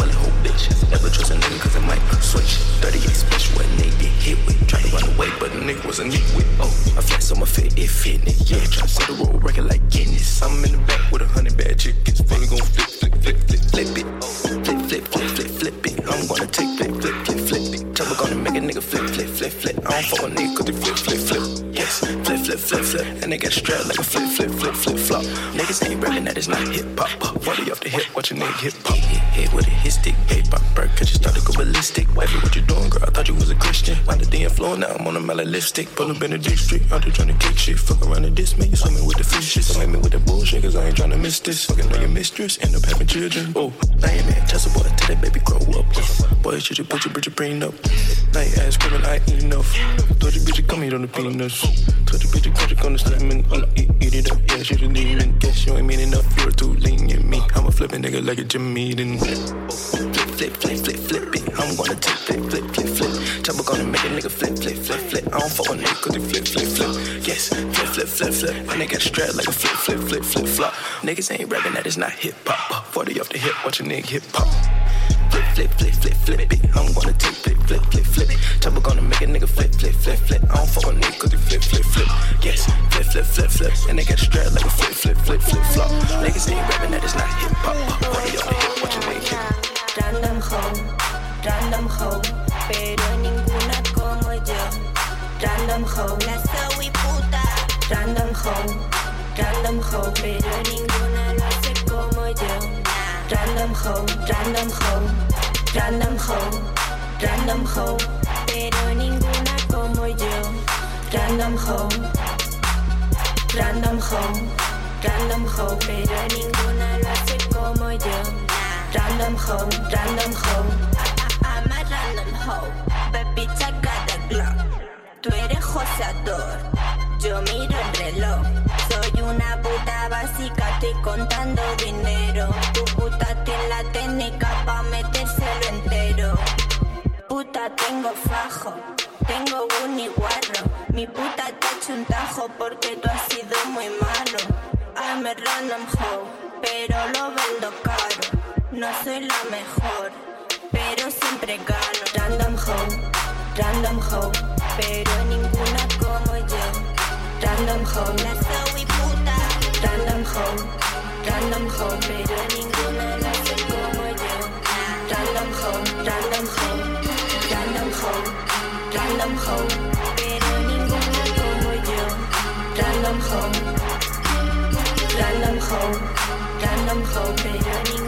Bullet hole, bitch. Never trust a nigga cause it might switch. 38 special, what nigga get hit with. Tried to run away, but the nigga wasn't neat with. Oh, I flex on my fit, it fit it. Yeah, try to set the road record like Guinness. I'm in the back with a hundred bad chickens. Fully gon' flip, flip, flip, flip, flip it. Flip, flip, flip, flip, flip it. I'm gonna take flip, flip, flip, flip it. Chopper gonna make a nigga flip, flip, flip, flip. I don't fuck with nigga cause they flip, flip, flip. Yes, flip, flip, flip, flip. And they got strapped like a flip, flip, flip, flip, flop. Niggas ain't rapping that is not hip hop. Volley off the hip, watch a nigga hip hop. Hit, hit with a hit stick, paper, bird, cause you started go ballistic. Wifey, what you doing, girl? I thought you was a Christian. Why the damn floor now? I'm on a mellow lipstick. Pull up in the dick street, out there trying to kick shit. Fuck around the disc, make you swimming with the fishes. So make me with the bullshit, cause I ain't trying to miss this. Fucking on your mistress, end up having children. Oh, now you man, tell boy, tell that baby grow up. Boy, should you put your bitch brain up? Now you ass screaming, I ain't enough. Told your bitch you come here on the peanuts. Told your bitch you come on the slimming, on the eat, eat it up. Yeah, she the demon. Guess you ain't mean enough, you're too lenient. Me, I'm a flipping nigga like a Jimmy. Then flip, flip, flip, flip, flip it. I'm gonna take flip, flip, flip, flip. Chopper gonna make a nigga flip, flip, flip, flip. I don't fuck with nigga cause they flip, flip, flip. Yes, flip, flip, flip, flip. And they got strapped like a flip, flip, flip, flip, flop. Niggas ain't rapping that is not hip hop. 40 off the hip, watch a nigga hip hop. Flip, flip, flip, flip, flip it. I'm gonna take flip, flip, flip, flip. Chopper gonna make a nigga flip, flip, flip, flip. I don't fuck with nigga cause they flip, flip, flip. Yes, flip, flip, flip, flip. And they got strapped like a flip, flip, flip, flip, flop. Niggas ain't rapping that is not hip hop. 40 off the hip, watch nigga hip hop. Random hoe, random hoe, pero ninguna como yo. Random hoe, la soy puta. Random hoe, random hoe, pero ninguna Random random không random không random không pero ninguna como yo. Random không random không random không pero ninguna lo hace como yo. Random không random không I'm a random hoe. Baby, saca de glow. Tú eres joseador. Yo miro el reloj. Soy una puta básica, estoy contando dinero. Tu puta tiene la técnica pa' metérselo entero. Puta, tengo fajo. Tengo un guarro. Mi puta te ha un tajo porque tú has sido muy malo. I'm a random hoe, pero lo vendo caro. No soy la mejor, pero siempre gano. Random hoe, random hoe, pero ninguna como yo. Random home, that's how we put that. Random home, random home, pero ninguna la hace como yo. Random home, random home, random home, random home, pero ninguna como yo. Random home, random home, random home, pero ninguna.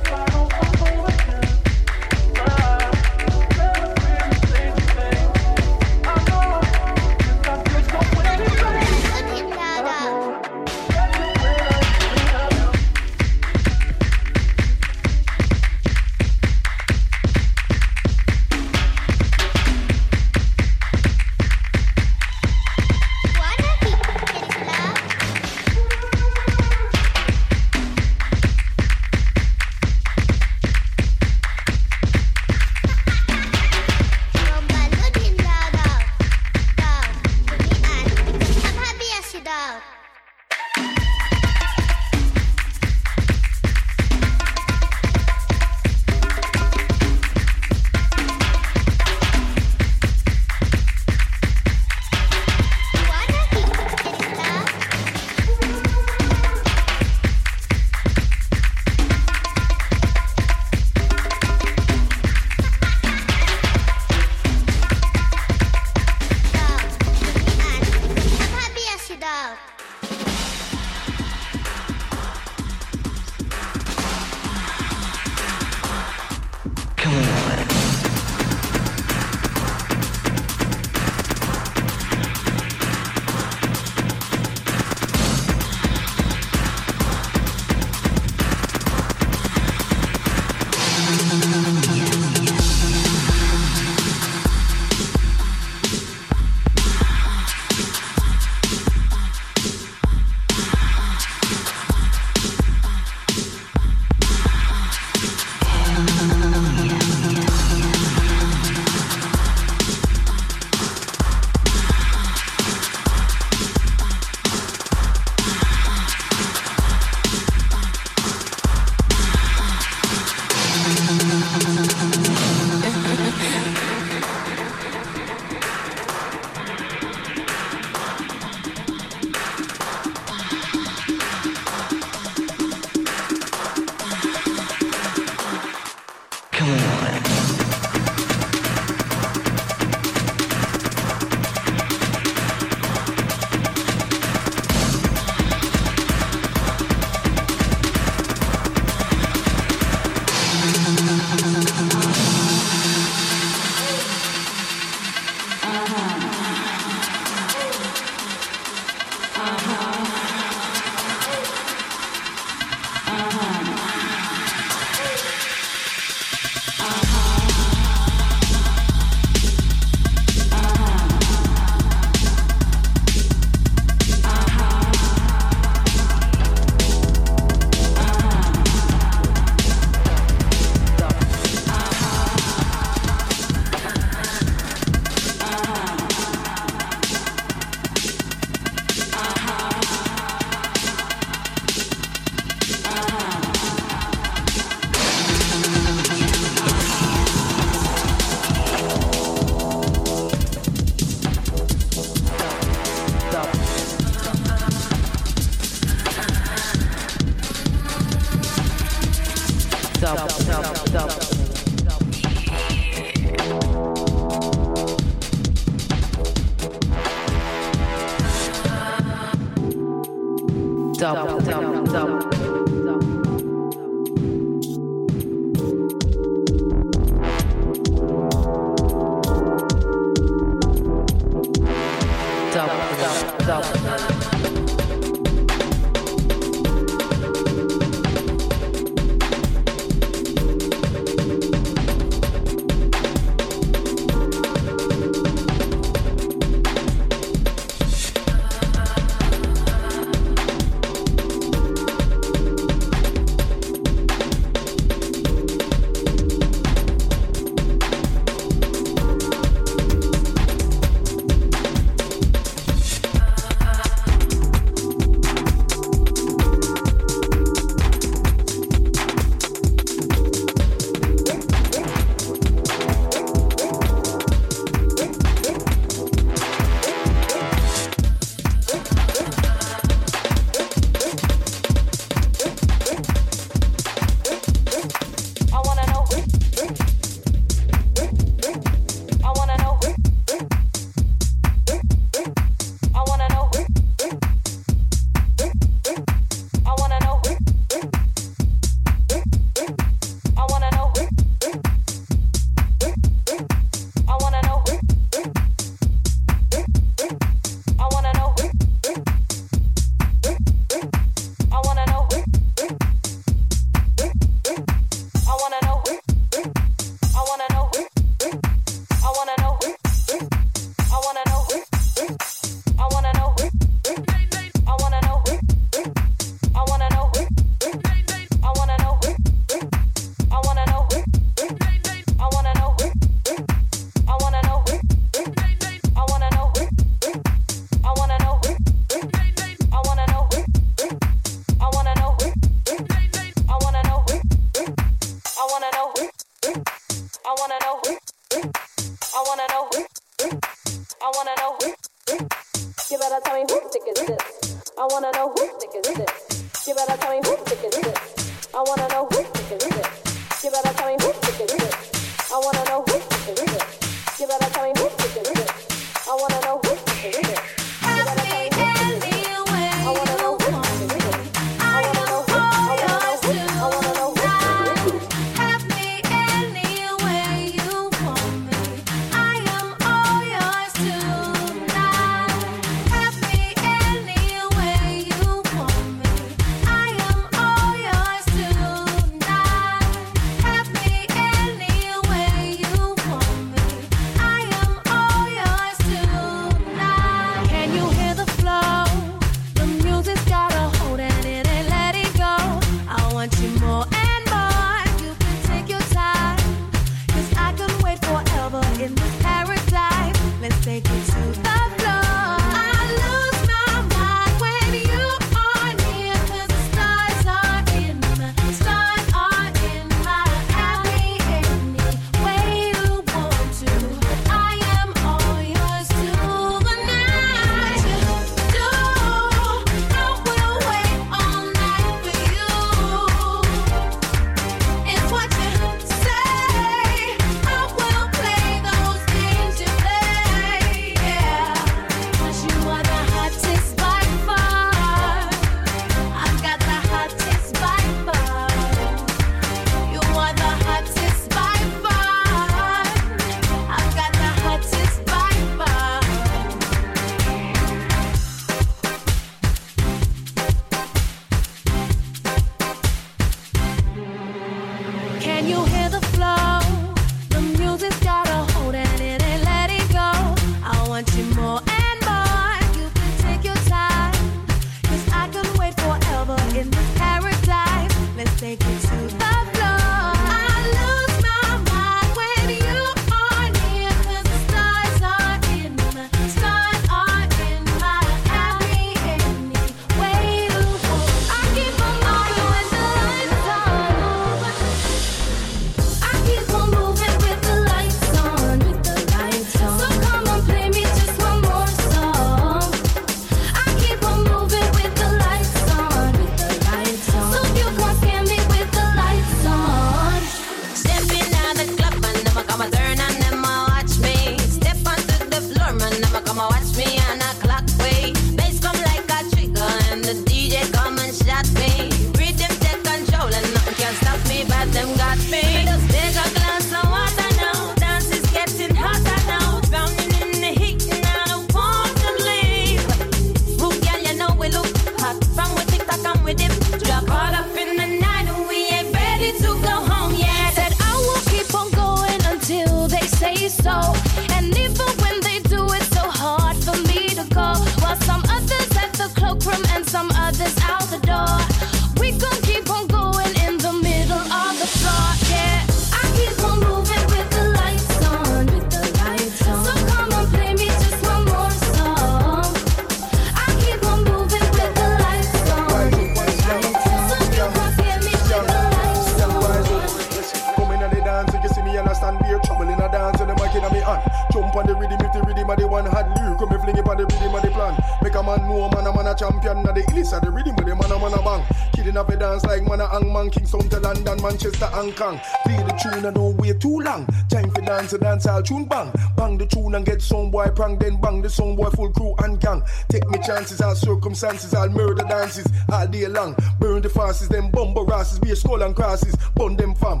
dancehall tune bang. Bang the tune and get some boy prang, then bang the song boy full crew and gang. Take me chances, all circumstances, all murder dances, all day long. Burn the fastest, them bumper asses, be a skull and crosses. burn them fam.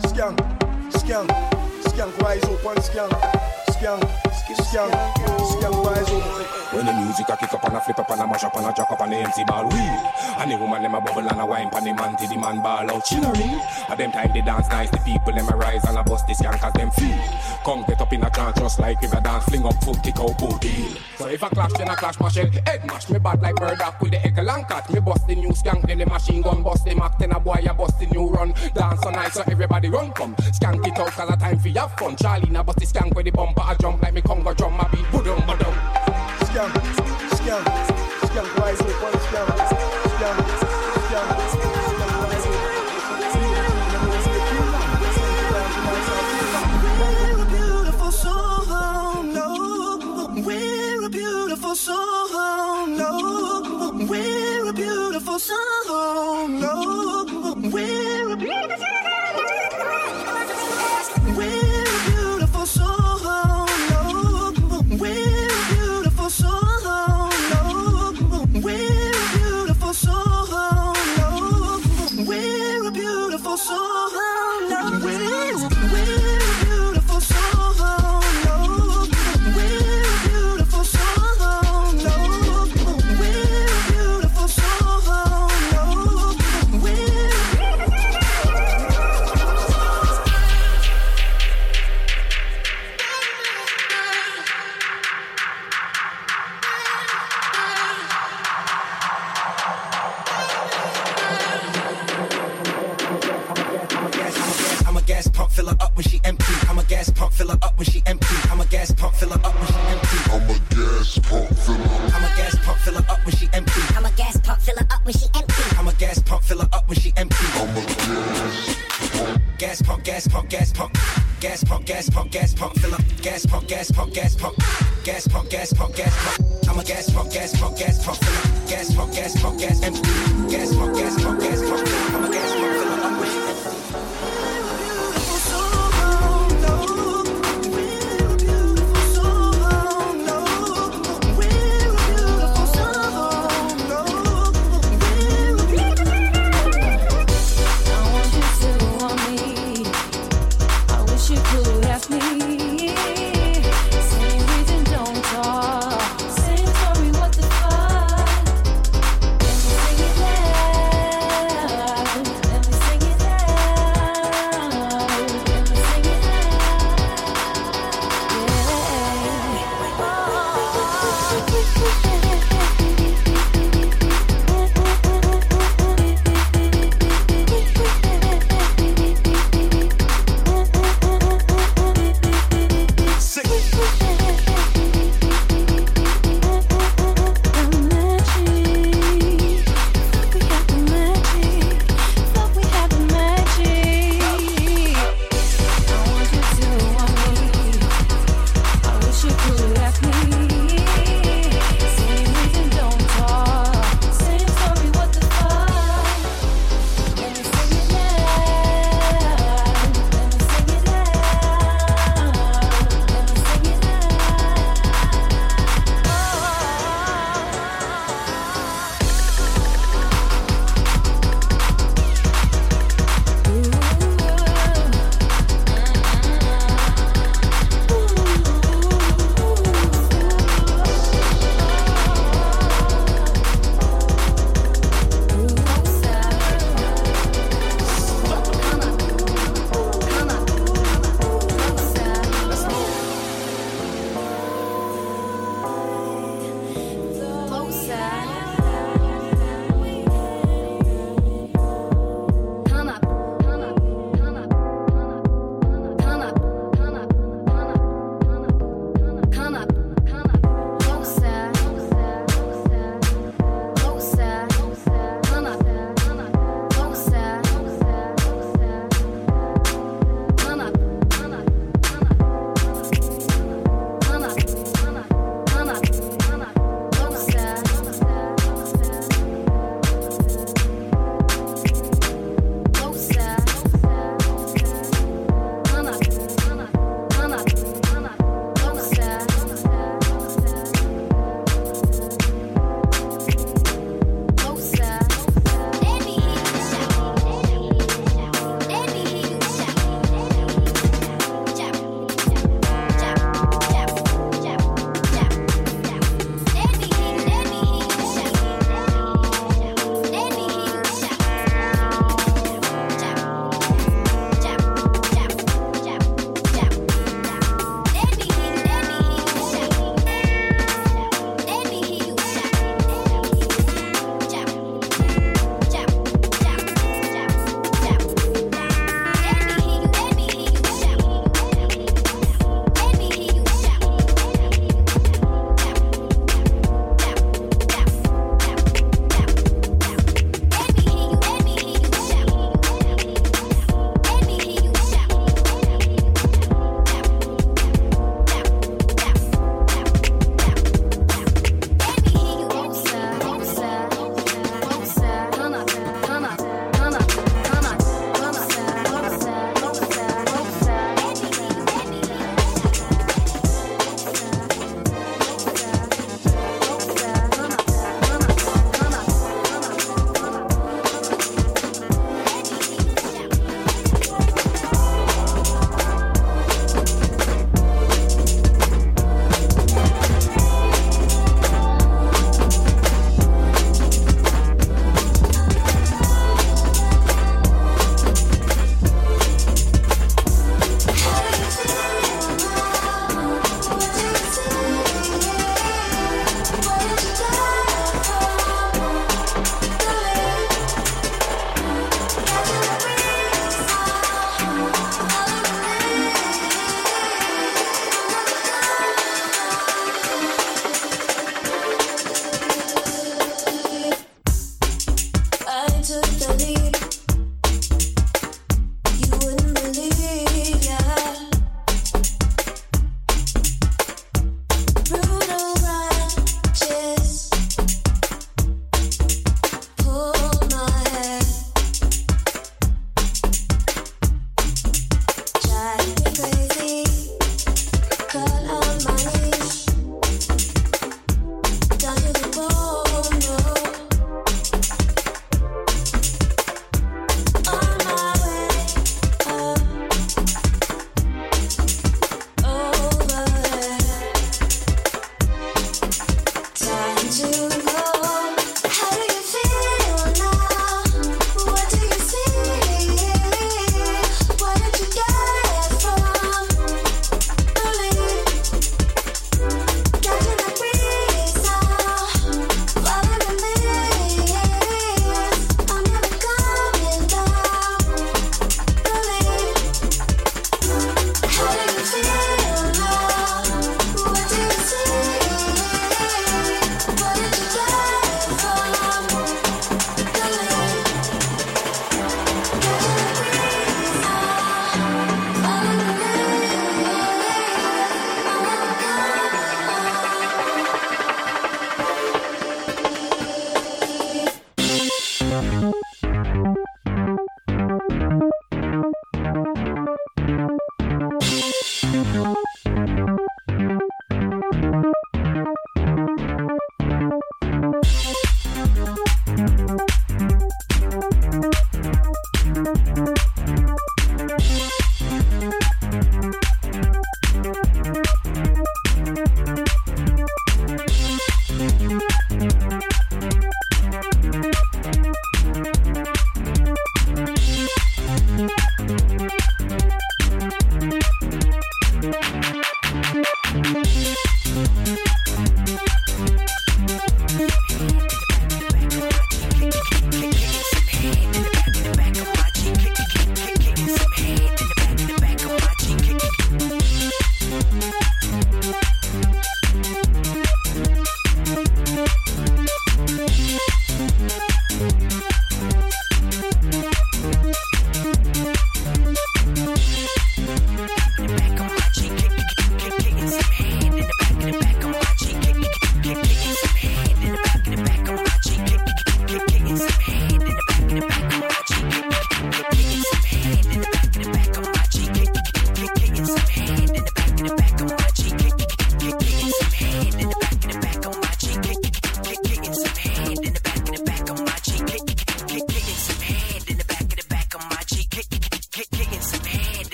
Scam, scam, scam, rise up and scam, scam, scam, scam, rise up. When the music I flip up and a mash up and a jack up on the empty ball. We and the woman them a bubble and a wine pan the man till the man ball out. Chillery. At them time they dance nice, the people them a rise and a bust this young cause them feel. Come get up in a chant just like if river dance, fling up foot, kick out booty. So if I clash, then I clash my shell. egg mash me bad like bird up with the echo and cat. Me bust the new skank, then the machine gun bust them act, then a boy a bust the new run. Dance so nice so everybody run come. Skank it out cause a time for have fun. Charlie now bust the skank with the bumper I jump like me conga drum. Song. No, we're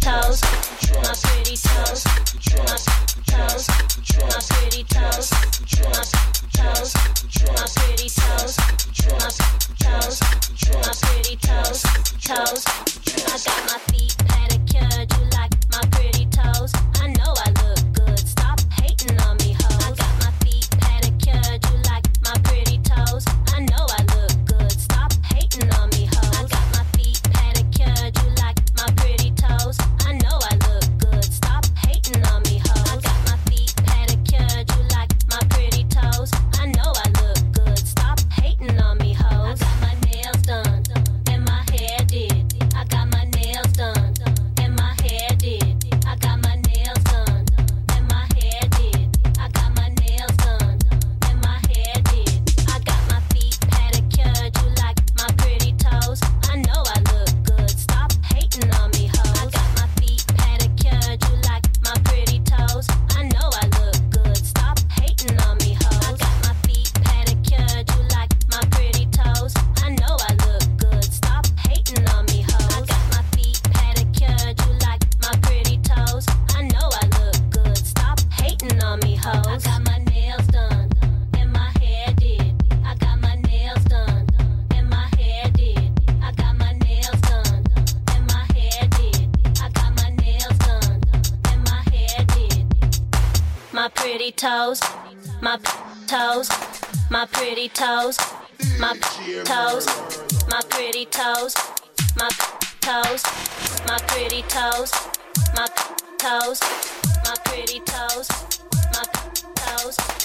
toes, my pretty toes, toes, my pretty toes, toes, my pretty toes, toes. I got my feet manicured, you like my pretty toes. I know I look good, stop hating on me. pretty toes, my toes, my pretty toes, my toes.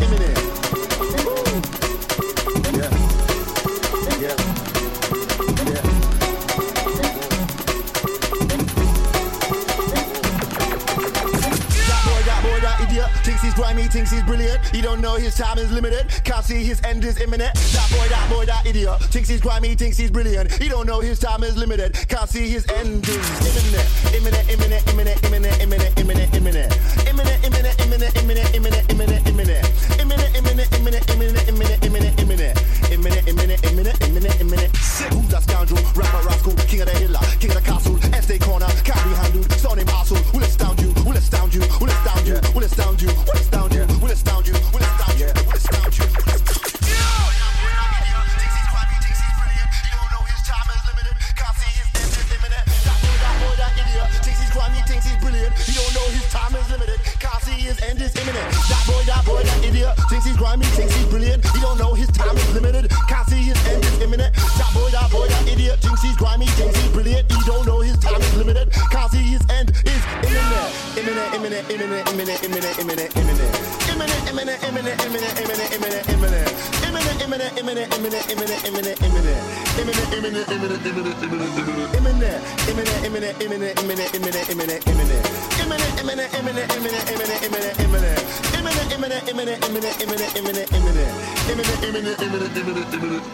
Eminem. He don't know his time is limited. Can't see his end is imminent. That boy, that boy, that idiot thinks he's grimy, thinks he's brilliant. He don't know his time is limited. Can't see his end is imminent. Imminent, imminent, imminent, imminent, imminent, imminent, imminent. Imminent, imminent, imminent, imminent, imminent, imminent, imminent. Imminent, imminent, imminent, imminent, imminent, imminent, imminent. Imminent, imminent, imminent, imminent, imminent. Sick, who's that scoundrel?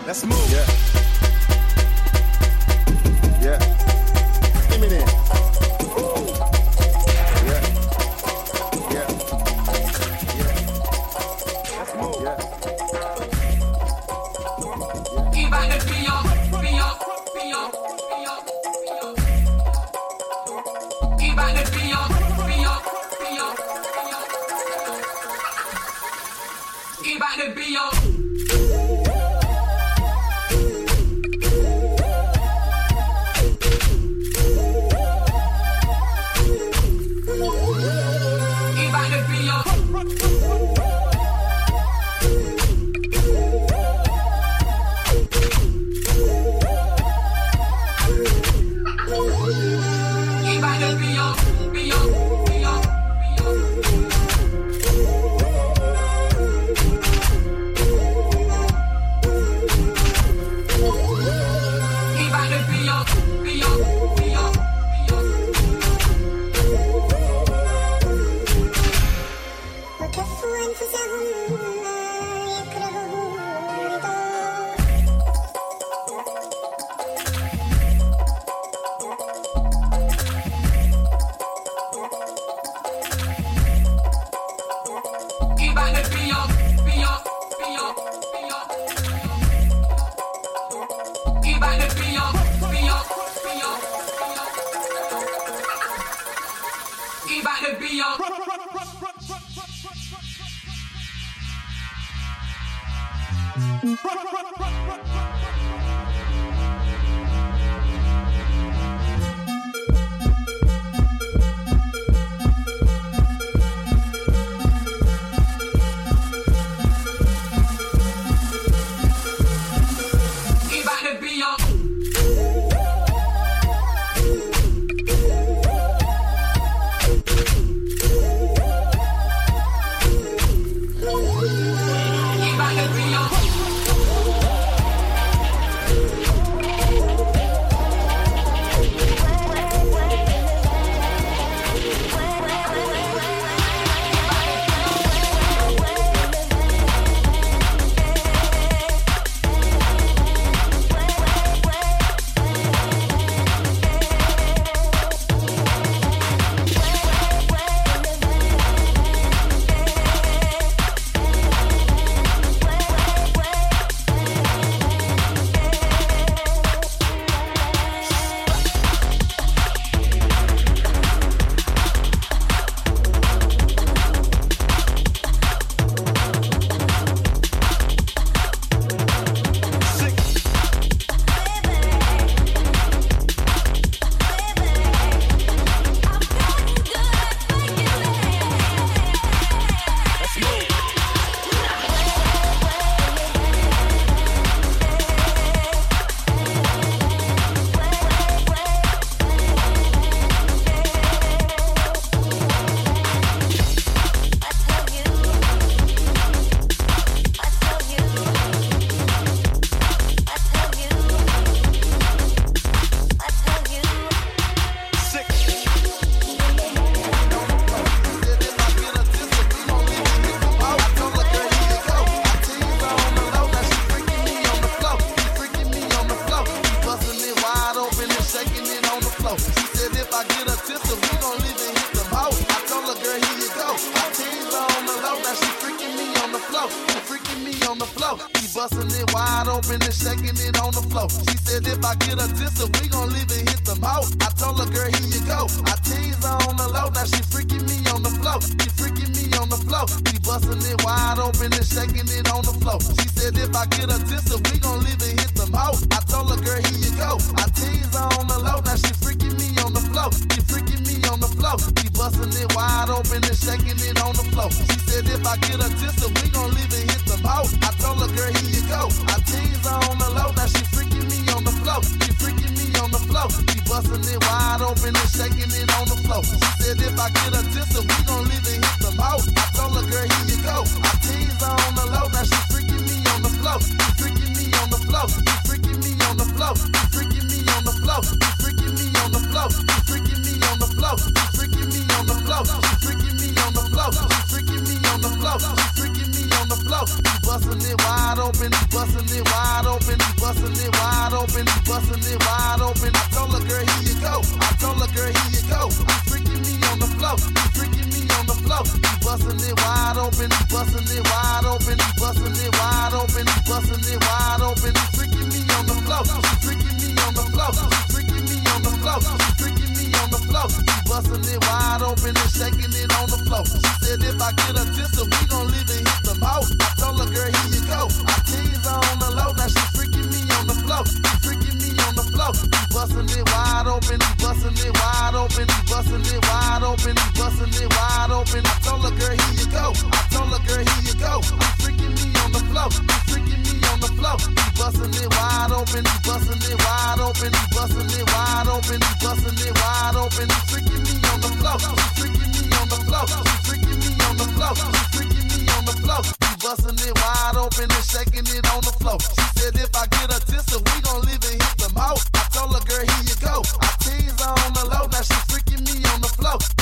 Let's move. Yeah. open, he bustin' it wide open, he bustin' it wide open. I told her, girl, here you go. I told her, girl, here you go. You freaking me on the floor, you freaking me on the floor. He bustin' it wide open, he bustin' it wide open, he bustin' it wide open, he bustin' it wide open. You freaking me on the floor, you freaking me on the floor, you freaking me on the floor, you freaking me on the floor. He bustin' it wide open and shaking it on the floor. She said, if I get a tissue, we gon' leave and hit the mouth. I told her, girl, here you go. I tease on the low, now she flow.